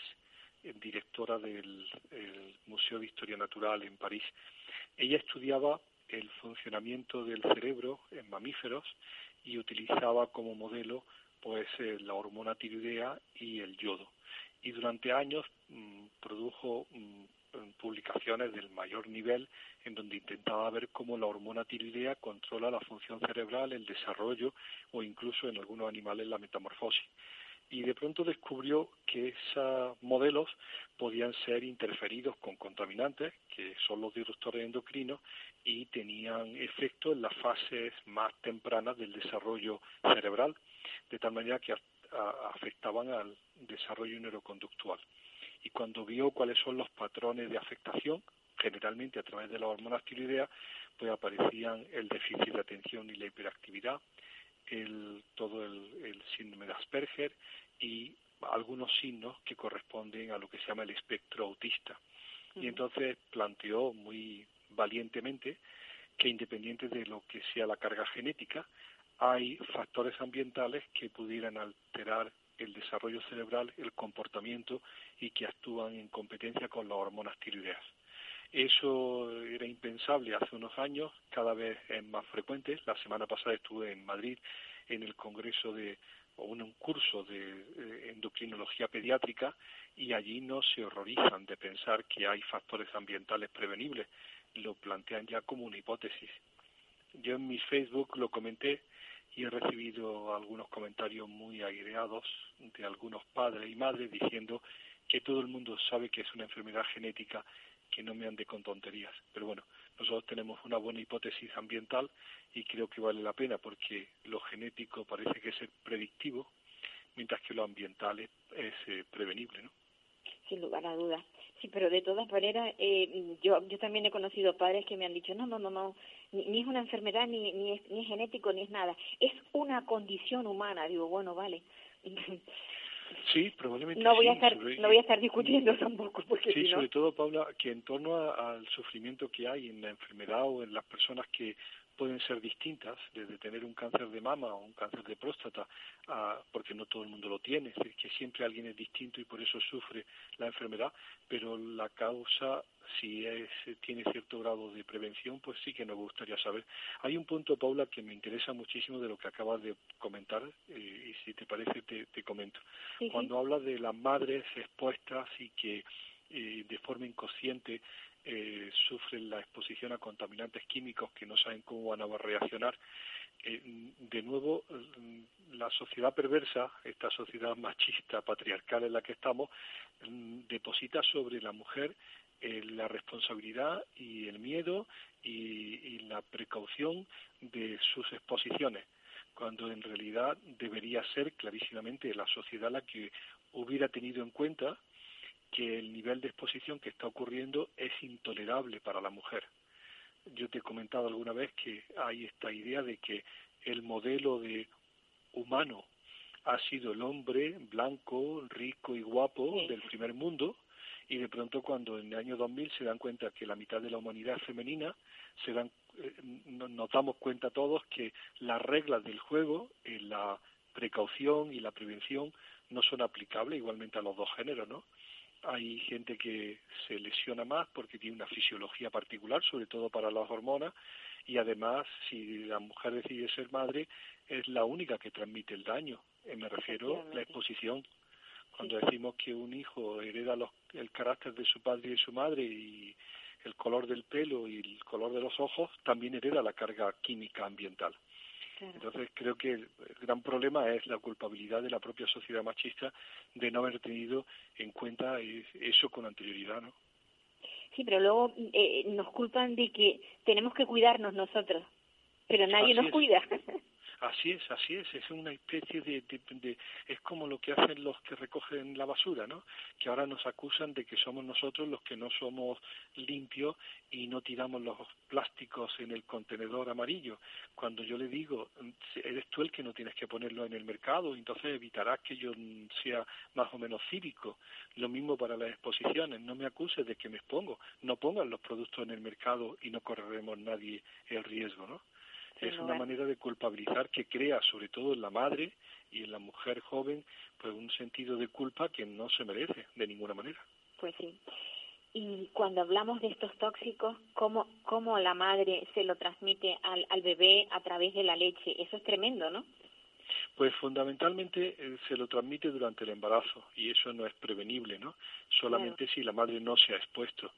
eh, directora del el Museo de Historia Natural en París. Ella estudiaba el funcionamiento del cerebro en mamíferos y utilizaba como modelo pues eh, la hormona tiroidea y el yodo y durante años mm, produjo mm, publicaciones del mayor nivel en donde intentaba ver cómo la hormona tiroidea controla la función cerebral, el desarrollo o incluso en algunos animales la metamorfosis. Y de pronto descubrió que esos modelos podían ser interferidos con contaminantes, que son los disruptores endocrinos, y tenían efecto en las fases más tempranas del desarrollo cerebral, de tal manera que a- afectaban al desarrollo neuroconductual. Y cuando vio cuáles son los patrones de afectación, generalmente a través de las hormonas tiroideas, pues aparecían el déficit de atención y la hiperactividad, el, todo el, el síndrome de Asperger y algunos signos que corresponden a lo que se llama el espectro autista. Y entonces planteó muy valientemente que independiente de lo que sea la carga genética, hay factores ambientales que pudieran alterar el desarrollo cerebral, el comportamiento y que actúan en competencia con las hormonas tiroideas. Eso era impensable hace unos años, cada vez es más frecuente. La semana pasada estuve en Madrid en el Congreso de o en un curso de eh, endocrinología pediátrica y allí no se horrorizan de pensar que hay factores ambientales prevenibles, lo plantean ya como una hipótesis. Yo en mi Facebook lo comenté y he recibido algunos comentarios muy aireados de algunos padres y madres diciendo que todo el mundo sabe que es una enfermedad genética, que no me ande con tonterías. Pero bueno, nosotros tenemos una buena hipótesis ambiental y creo que vale la pena porque lo genético parece que es predictivo, mientras que lo ambiental es, es, eh, prevenible, ¿no? Sin lugar a dudas. Sí, pero de todas maneras, eh, yo, yo también he conocido padres que me han dicho, no, no, no, no, ni, ni es una enfermedad, ni, ni, es, ni es genético, ni es nada. Es una condición humana. Digo, bueno, vale. Sí, probablemente no voy a estar, sobre- no voy a estar discutiendo tampoco, porque Sí, si no... sobre todo, Paula, que en torno a- al sufrimiento que hay en la enfermedad o en las personas que pueden ser distintas, desde tener un cáncer de mama o un cáncer de próstata, a- porque no todo el mundo lo tiene, es decir, que siempre alguien es distinto y por eso sufre la enfermedad, pero la causa, si es, tiene cierto grado de prevención, pues sí que nos gustaría saber. Hay un punto, Paula, que me interesa muchísimo de lo que acabas de comentar, eh, y si te parece, te, te comento. Sí, sí. Cuando hablas de las madres expuestas y que eh, de forma inconsciente eh, sufren la exposición a contaminantes químicos que no saben cómo van a reaccionar, eh, de nuevo mm, la sociedad perversa, esta sociedad machista, patriarcal en la que estamos, mm, deposita sobre la mujer eh, la responsabilidad y el miedo y, y la precaución de sus exposiciones cuando en realidad debería ser clarísimamente la sociedad la que hubiera tenido en cuenta que el nivel de exposición que está ocurriendo es intolerable para la mujer. Yo te he comentado alguna vez que hay esta idea de que el modelo de humano ha sido el hombre blanco, rico y guapo Sí. del primer mundo y de pronto cuando en el año 2000 se dan cuenta que la mitad de la humanidad es femenina, se dan eh, no- nos damos cuenta todos que las reglas del juego, eh, la precaución y la prevención no son aplicables igualmente a los dos géneros, ¿no? Hay gente que se lesiona más porque tiene una fisiología particular, sobre todo para las hormonas, y además, si la mujer decide ser madre, es la única que transmite el daño. Eh, me refiero a la exposición. Cuando decimos que un hijo hereda los- el carácter de su padre y de su madre y el color del pelo y el color de los ojos, también hereda la carga química ambiental. Claro. Entonces creo que el, gran problema es la culpabilidad de la propia sociedad machista de no haber tenido en cuenta es- eso con anterioridad, ¿no? Sí, pero luego eh, nos culpan de que tenemos que cuidarnos nosotros, pero nadie Así nos es. cuida. Así es, así es, es una especie de, es como lo que hacen los que recogen la basura, ¿no? Que ahora nos acusan de que somos nosotros los que no somos limpios y no tiramos los plásticos en el contenedor amarillo. Cuando yo le digo, "Mm, eres tú el que no tienes que ponerlo en el mercado, entonces evitarás que yo sea más o menos cívico. Lo mismo para las exposiciones, no me acuses de que me expongo, no pongan los productos en el mercado y no correremos nadie el riesgo, ¿no? Sin es una manera de culpabilizar que crea sobre todo en la madre y en la mujer joven pues un sentido de culpa que no se merece de ninguna manera. Pues sí. Y cuando hablamos de estos tóxicos, ¿cómo, cómo la madre se lo transmite al, al bebé a través de la leche? Eso es tremendo, ¿no? Pues fundamentalmente eh, se lo transmite durante el embarazo y eso no es prevenible, ¿no? Solamente si la madre no se ha expuesto.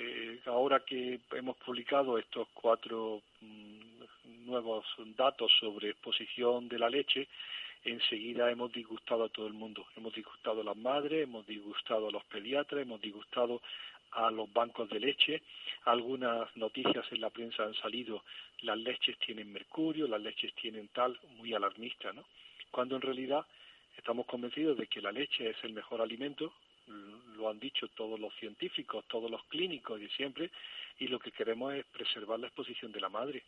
Eh, ahora que hemos publicado estos cuatro mm, nuevos datos sobre exposición de la leche, enseguida hemos disgustado a todo el mundo. Hemos disgustado a las madres, hemos disgustado a los pediatras, hemos disgustado a los bancos de leche. Algunas noticias en la prensa han salido, las leches tienen mercurio, las leches tienen tal, muy alarmista, ¿no? Cuando en realidad estamos convencidos de que la leche es el mejor alimento, lo han dicho todos los científicos, todos los clínicos de siempre, y lo que queremos es preservar la exposición de la madre.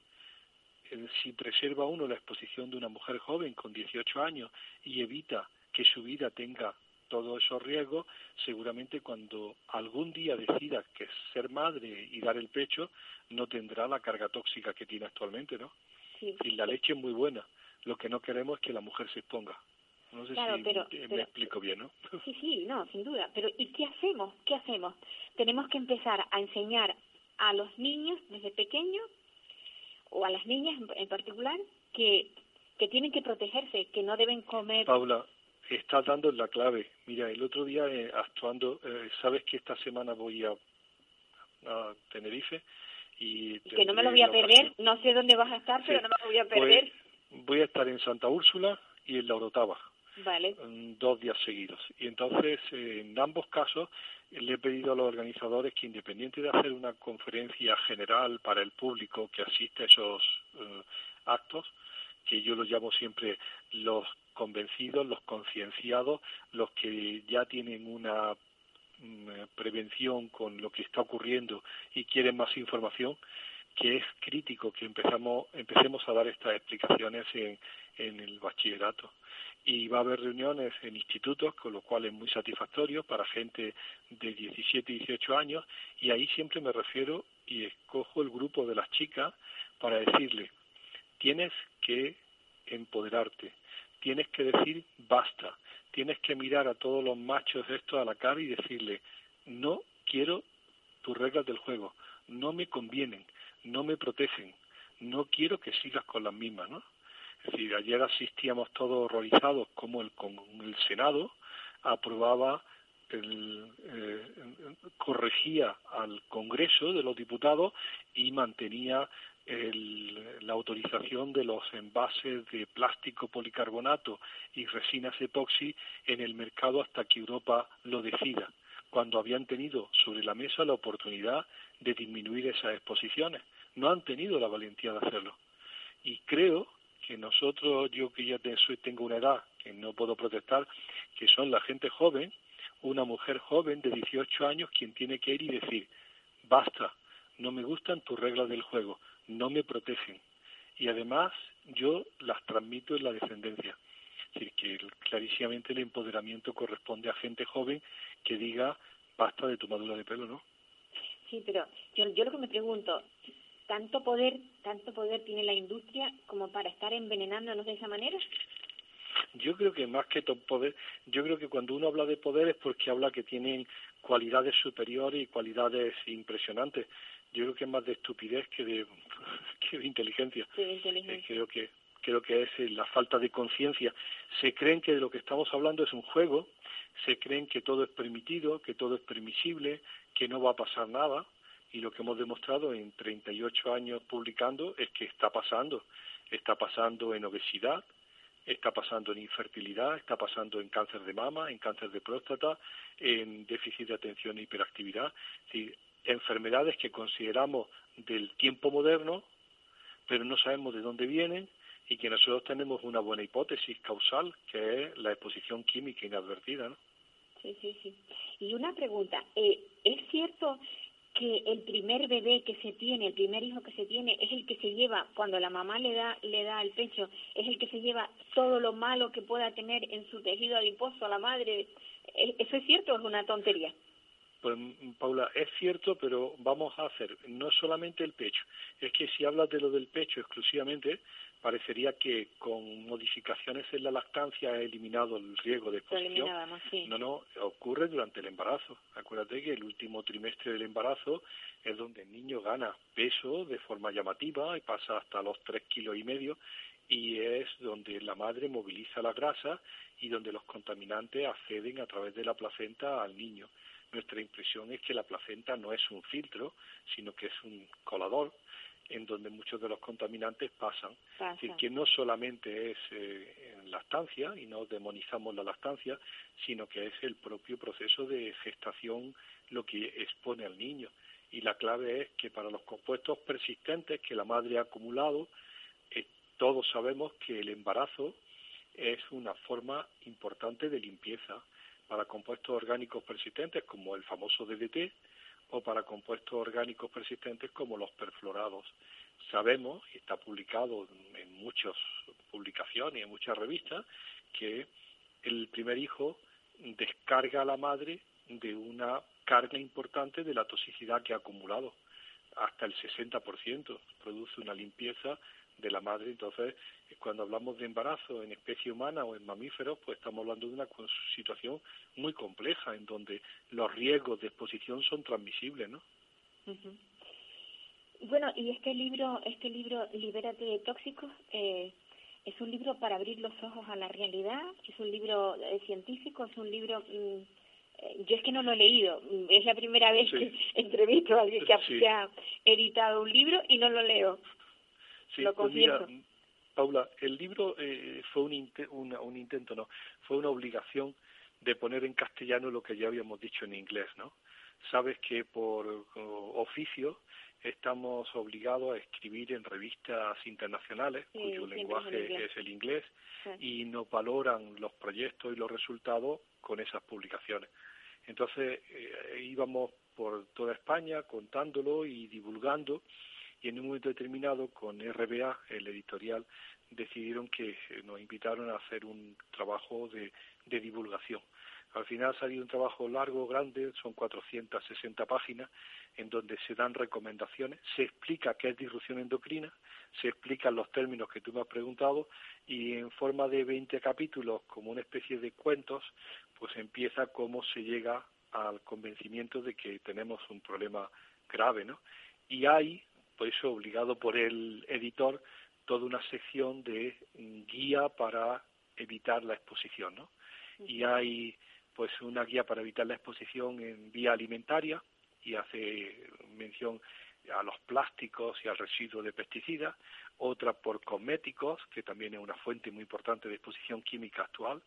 Eh, Si preserva uno la exposición de una mujer joven con 18 años y evita que su vida tenga todos esos riesgos, seguramente cuando algún día decida que es ser madre y dar el pecho, no tendrá la carga tóxica que tiene actualmente, ¿no? Sí. Y la leche es muy buena. Lo que no queremos es que la mujer se exponga. No sé Claro, si pero- me pero- explico bien, ¿no? Sí, sí, no, sin duda. Pero ¿y qué hacemos? ¿Qué hacemos? Tenemos que empezar a enseñar a los niños desde pequeños o a las niñas en, particular que que tienen que protegerse, que no deben comer. Paula, estás dando la clave. Mira, el otro día eh, actuando, eh, sabes que esta semana voy a, a Tenerife y que no me lo voy a perder. ocasión- No sé dónde vas a estar, pero no me lo voy a perder. voy a estar en Santa Úrsula y en La Orotava. Dos días seguidos. Y entonces, eh, en ambos casos, le he pedido a los organizadores que, independiente de hacer una conferencia general para el público que asiste a esos eh, actos, que yo los llamo siempre los convencidos, los concienciados, los que ya tienen una mm, eh, prevención con lo que está ocurriendo y quieren más información, que es crítico que empezamos, empecemos a dar estas explicaciones en, en el bachillerato y va a haber reuniones en institutos, con lo cual es muy satisfactorio para gente de 17 y 18 años, y ahí siempre me refiero y escojo el grupo de las chicas para decirle, tienes que empoderarte, tienes que decir basta, tienes que mirar a todos los machos estos a la cara y decirle, no quiero tus reglas del juego, no me convienen, no me protegen, no quiero que sigas con las mismas, ¿no? Es ayer asistíamos todos horrorizados como el, con el Senado aprobaba, el, eh, corregía al Congreso de los Diputados y mantenía el- la autorización de los envases de plástico policarbonato y resinas epoxi en el mercado hasta que Europa lo decida, cuando habían tenido sobre la mesa la oportunidad de disminuir esas exposiciones. No han tenido la valentía de hacerlo. Y creo que nosotros, yo que ya tengo una edad que no puedo protestar, que son la gente joven, una mujer joven de 18 años quien tiene que ir y decir, basta, no me gustan tus reglas del juego, no me protegen. Y además yo las transmito en la descendencia. Es decir, que clarísimamente el empoderamiento corresponde a gente joven que diga, basta de tomadura de pelo, ¿no? Sí, pero yo, yo lo que me pregunto, ¿tanto poder, tanto poder tiene la industria como para estar envenenándonos de esa manera? Yo creo que más que to- poder, yo creo que cuando uno habla de poder es porque habla que tienen cualidades superiores y cualidades impresionantes. Yo creo que es más de estupidez que de, que de inteligencia. Sí, de Eh, inteligencia. creo que creo que es la falta de conciencia. Se creen que de lo que estamos hablando es un juego, se creen que todo es permitido, que todo es permisible, que no va a pasar nada y lo que hemos demostrado en 38 años publicando es que está pasando. Está pasando en obesidad, está pasando en infertilidad, está pasando en cáncer de mama, en cáncer de próstata, en déficit de atención e hiperactividad. Es decir, enfermedades que consideramos del tiempo moderno, pero no sabemos de dónde vienen y que nosotros tenemos una buena hipótesis causal, que es la exposición química inadvertida. ¿no? Sí, sí, sí. Y una pregunta, eh, ¿es cierto que el primer bebé que se tiene, el primer hijo que se tiene, es el que se lleva, cuando la mamá le da, le da el pecho, es el que se lleva todo lo malo que pueda tener en su tejido adiposo a la madre? ¿E-, ¿Eso es cierto o es una tontería? Pues Paula, es cierto, pero vamos a hacer no solamente el pecho. Es que si hablas de lo del pecho exclusivamente, parecería que con modificaciones en la lactancia ha eliminado el riesgo de exposición. No, no, ocurre durante el embarazo. Acuérdate que el último trimestre del embarazo es donde el niño gana peso de forma llamativa y pasa hasta los tres kilos y medio y es donde la madre moviliza la grasa y donde los contaminantes acceden a través de la placenta al niño. Nuestra impresión es que la placenta no es un filtro, sino que es un colador en donde muchos de los contaminantes pasan. Es decir, que no solamente es eh, en lactancia, y no demonizamos la lactancia, sino que es el propio proceso de gestación lo que expone al niño. Y la clave es que para los compuestos persistentes que la madre ha acumulado, eh, todos sabemos que el embarazo es una forma importante de limpieza para compuestos orgánicos persistentes como el famoso DDT, o para compuestos orgánicos persistentes como los perfluorados. Sabemos, y está publicado en muchas publicaciones, y en muchas revistas, que el primer hijo descarga a la madre de una carga importante de la toxicidad que ha acumulado, hasta el 60%, produce una limpieza de la madre. Entonces, cuando hablamos de embarazo en especie humana o en mamíferos, pues estamos hablando de una situación muy compleja en donde los riesgos de exposición son transmisibles, ¿no? Bueno, y este libro, este libro Libérate de tóxicos, eh, es un libro para abrir los ojos a la realidad, es un libro eh, científico, es un libro mm, eh, yo es que no lo he leído, es la primera vez que entrevisto a alguien que ha, editado un libro y no lo leo. Sí, lo pues Paula, el libro eh, fue un, un intento, no, fue una obligación de poner en castellano lo que ya habíamos dicho en inglés, ¿no? Sabes que por oficio estamos obligados a escribir en revistas internacionales cuyo lenguaje es el inglés, y nos valoran los proyectos y los resultados con esas publicaciones. Entonces eh, íbamos por toda España contándolo y divulgando y en un momento determinado con RBA, el editorial, decidieron que eh, nos invitaron a hacer un trabajo de, divulgación. Al final ha salido un trabajo largo, grande, son 460 páginas, en donde se dan recomendaciones, se explica qué es disrupción endocrina, se explican los términos que tú me has preguntado y en forma de 20 capítulos, como una especie de cuentos, pues empieza cómo se llega al convencimiento de que tenemos un problema grave, ¿no? Y hay por eso obligado por el editor toda una sección de guía para evitar la exposición, ¿no? Y hay pues una guía para evitar la exposición en vía alimentaria y hace mención a los plásticos y al residuo de pesticidas, otra por cosméticos, que también es una fuente muy importante de exposición química actual,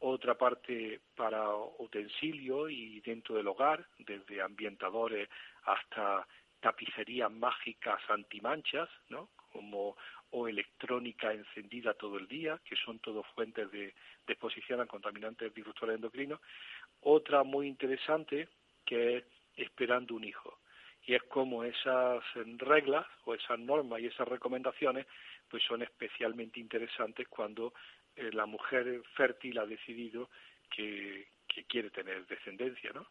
otra parte para utensilios y dentro del hogar, desde ambientadores hasta tapicerías mágicas antimanchas, ¿no? Como o electrónica encendida todo el día, que son todos fuentes de, exposición a contaminantes disruptores endocrinos. Otra muy interesante que es esperando un hijo. Y es como esas reglas o esas normas y esas recomendaciones pues son especialmente interesantes cuando eh, la mujer fértil ha decidido que, que quiere tener descendencia, ¿no?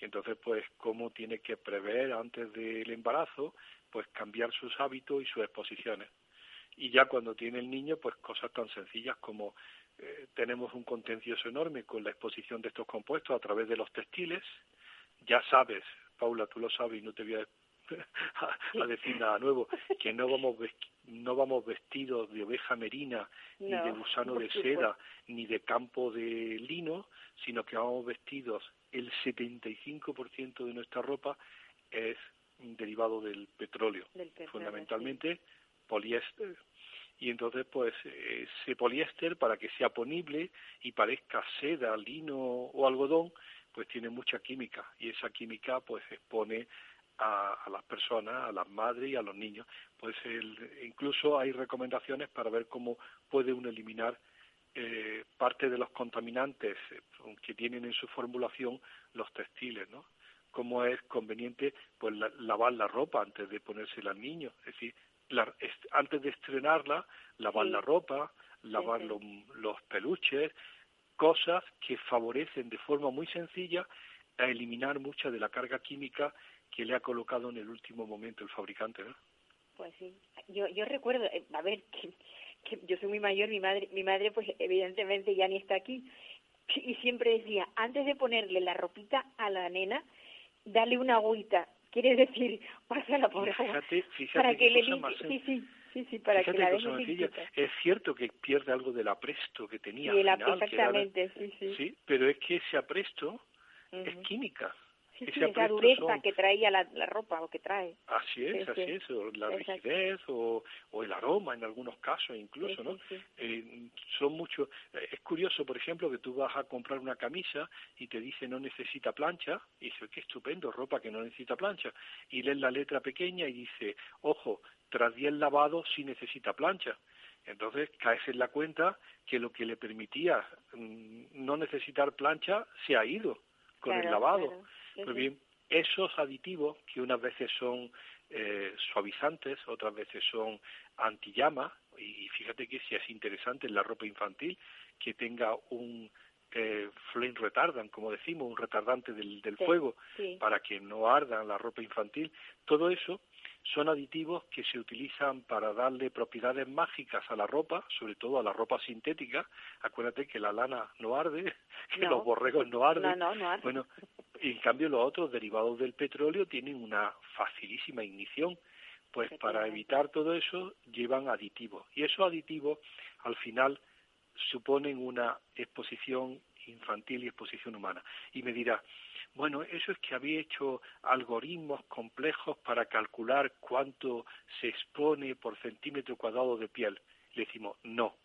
Y entonces, pues, cómo tiene que prever antes del embarazo, pues cambiar sus hábitos y sus exposiciones. Y ya cuando tiene el niño, pues cosas tan sencillas como eh, tenemos un contencioso enorme con la exposición de estos compuestos a través de los textiles. Ya sabes, Paula, tú lo sabes y no te voy a, decir nada nuevo, que no vamos, no vamos vestidos de oveja merina, ni de gusano de seda, ni de campo de lino, sino que vamos vestidos el 75% de nuestra ropa es derivado del petróleo, fundamentalmente poliéster. Y entonces, pues, ese poliéster, para que sea ponible y parezca seda, lino o algodón, pues tiene mucha química. Y esa química, pues, expone a, a, las personas, a las madres y a los niños. Pues el, incluso hay recomendaciones para ver cómo puede uno eliminar eh, parte de los contaminantes eh, que tienen en su formulación los textiles, ¿no? Cómo es conveniente pues la, lavar la ropa antes de ponérsela al niño, es decir, la, es, antes de estrenarla, lavar Sí. la ropa, lavar sí. Los, los peluches, cosas que favorecen de forma muy sencilla a eliminar mucha de la carga química que le ha colocado en el último momento el fabricante, ¿no? Pues sí, yo yo recuerdo, eh, a ver, que, yo soy muy mayor, mi madre, mi madre pues evidentemente ya ni está aquí. Y siempre decía, antes de ponerle la ropita a la nena, dale una agüita, quiere decir, pásala por agua fíjate, fíjate para que le limpie, sí, sí, sí, sí, para Fíjate que la deje cosa. Es cierto que pierde algo del apresto que tenía Sí, al que era exactamente, sí, sí. sí, pero es que ese apresto es química. Sí, ese sí, esa dureza son- que traía la, la ropa o que trae. Así es, Sí, así sí. es, o la rigidez o, o el aroma en algunos casos incluso, ¿no? Eh, son muchos. eh, Es curioso, por ejemplo, que tú vas a comprar una camisa y te dice no necesita plancha y dices qué estupendo, ropa que no necesita plancha y lees la letra pequeña y dice ojo, tras 10 lavados sí necesita plancha. Entonces caes en la cuenta que lo que le permitía mm, no necesitar plancha se ha ido con el lavado. claro. Sí, Pues bien, esos aditivos que unas veces son eh, suavizantes, otras veces son antillama, y fíjate que si es interesante en la ropa infantil que tenga un eh, flame retardant, como decimos, un retardante del, del Sí, fuego sí. para que no arda la ropa infantil, todo eso son aditivos que se utilizan para darle propiedades mágicas a la ropa, sobre todo a la ropa sintética. Acuérdate que la lana no arde, que No. los borregos no arden. No, no, no arde. Bueno, en cambio los otros derivados del petróleo tienen una facilísima ignición. Pues para evitar todo eso llevan aditivos. Y esos aditivos al final suponen una exposición infantil y exposición humana. Y me dirá, bueno, eso es que había hecho algoritmos complejos para calcular cuánto se expone por centímetro cuadrado de piel. Le decimos, no,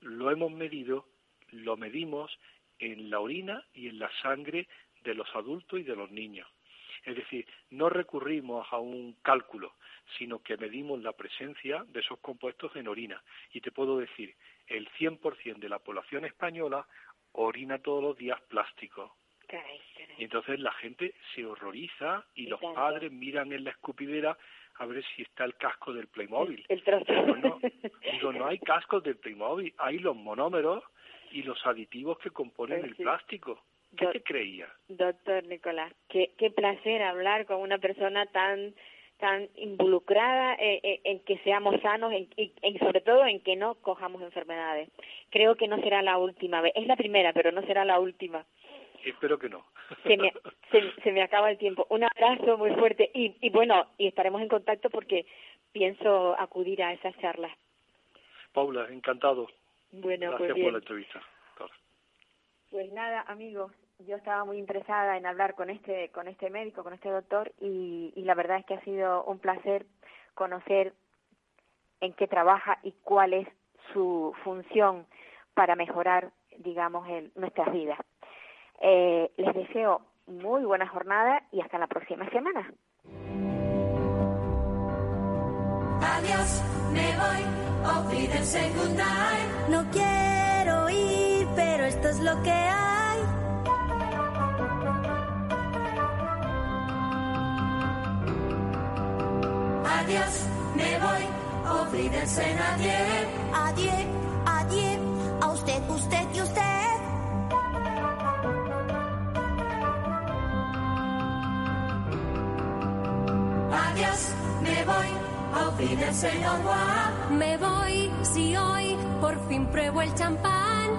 lo hemos medido, lo medimos en la orina y en la sangre de los adultos y de los niños. Es decir, no recurrimos a un cálculo, sino que medimos la presencia de esos compuestos en orina. Y te puedo decir, el 100% de la población española orina todos los días plástico. Caray, caray. Y entonces la gente se horroriza y, Y los tanto. padres miran en la escupidera a ver si está el casco del Playmobil. El trozo. Digo, no, digo, no hay cascos del Playmobil, hay los monómeros y los aditivos que componen Pues el plástico. ¿Qué Do- te creías? Doctor Nicolás, qué, qué placer hablar con una persona tan tan involucrada eh, eh, en que seamos sanos en- y en, sobre todo en que no cojamos enfermedades. Creo que no será la última vez. Es la primera, pero no será la última. Espero que no. Se me, se, se me acaba el tiempo. Un abrazo muy fuerte y, y bueno, y estaremos en contacto porque pienso acudir a esas charlas. Paula, encantado. Bueno, Gracias pues por bien. la entrevista. Pues nada, amigos, yo estaba muy interesada en hablar con este con este médico, con este doctor y, la verdad es que ha sido un placer conocer en qué trabaja y cuál es su función para mejorar, digamos, el- nuestras vidas. Eh, les deseo muy buena jornada y hasta la próxima semana. Adiós, me voy, night. No quiero ir, pero esto es lo que hay. Adiós, me voy, Wiedersehen, adiós. Adiós, adiós, a usted, usted y usted. Adiós, me voy, au revoir. Me voy si hoy por fin pruebo el champán.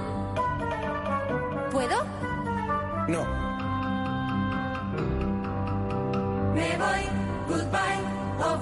¿Puedo? No,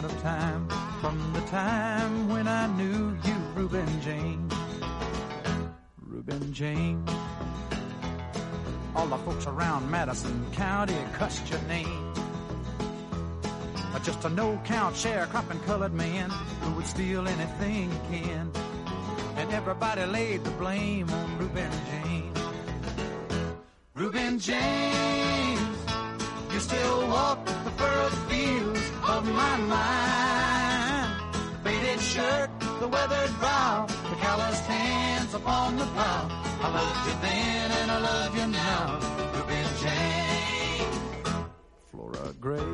Out of time from the time when I knew you, Reuben James. Reuben James. All the folks around Madison County cussed your name. Just a no-count sharecropping colored man who would steal anything he can. And everybody laid the blame on Reuben James. Reuben James, you still walk the furrowed fields of my mind. Faded shirt, the weathered brow, the calloused hands upon the plow. I loved you then and I love you now, Reuben James. Flora Gray.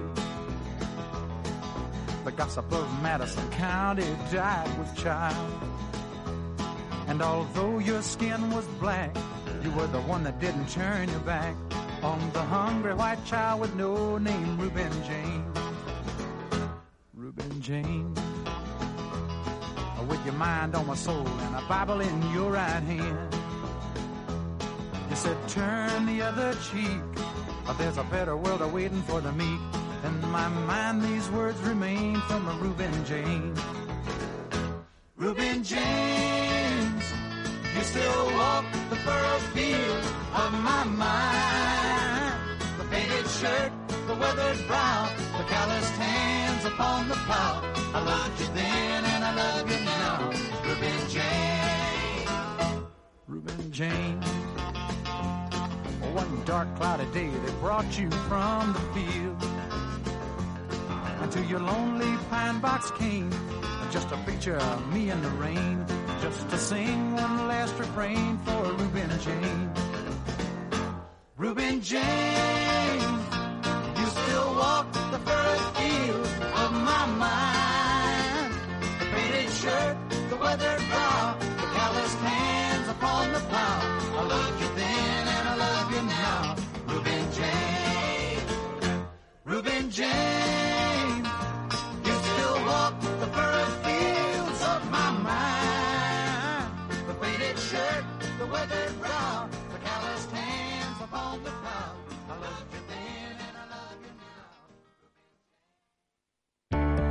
The gossip of Madison County died with child. And although your skin was black, you were the one that didn't turn your back on the hungry white child with no name, Reuben James. James. With your mind on my soul and a Bible in your right hand. You said, turn the other cheek. But there's a better world awaiting for the meek. In my mind, these words remain from a Reuben James. Reuben James, you still walk the furrowed field of my mind. The faded shirt, the weathered brow, the calloused upon the plow. I loved you then and I love you now. Reuben James. Reuben James. One dark cloudy day that brought you from the field until your lonely pine box came. Just a picture of me in the rain, just to sing one last refrain for Reuben James. Reuben you still walk the furrowed fields of my mind. The faded shirt, the weathered brow, the calloused hands upon the plow. I loved you then and I love you now, Reuben James. Reuben James, you still walk the furrowed fields of my mind. The faded shirt, the weathered brow,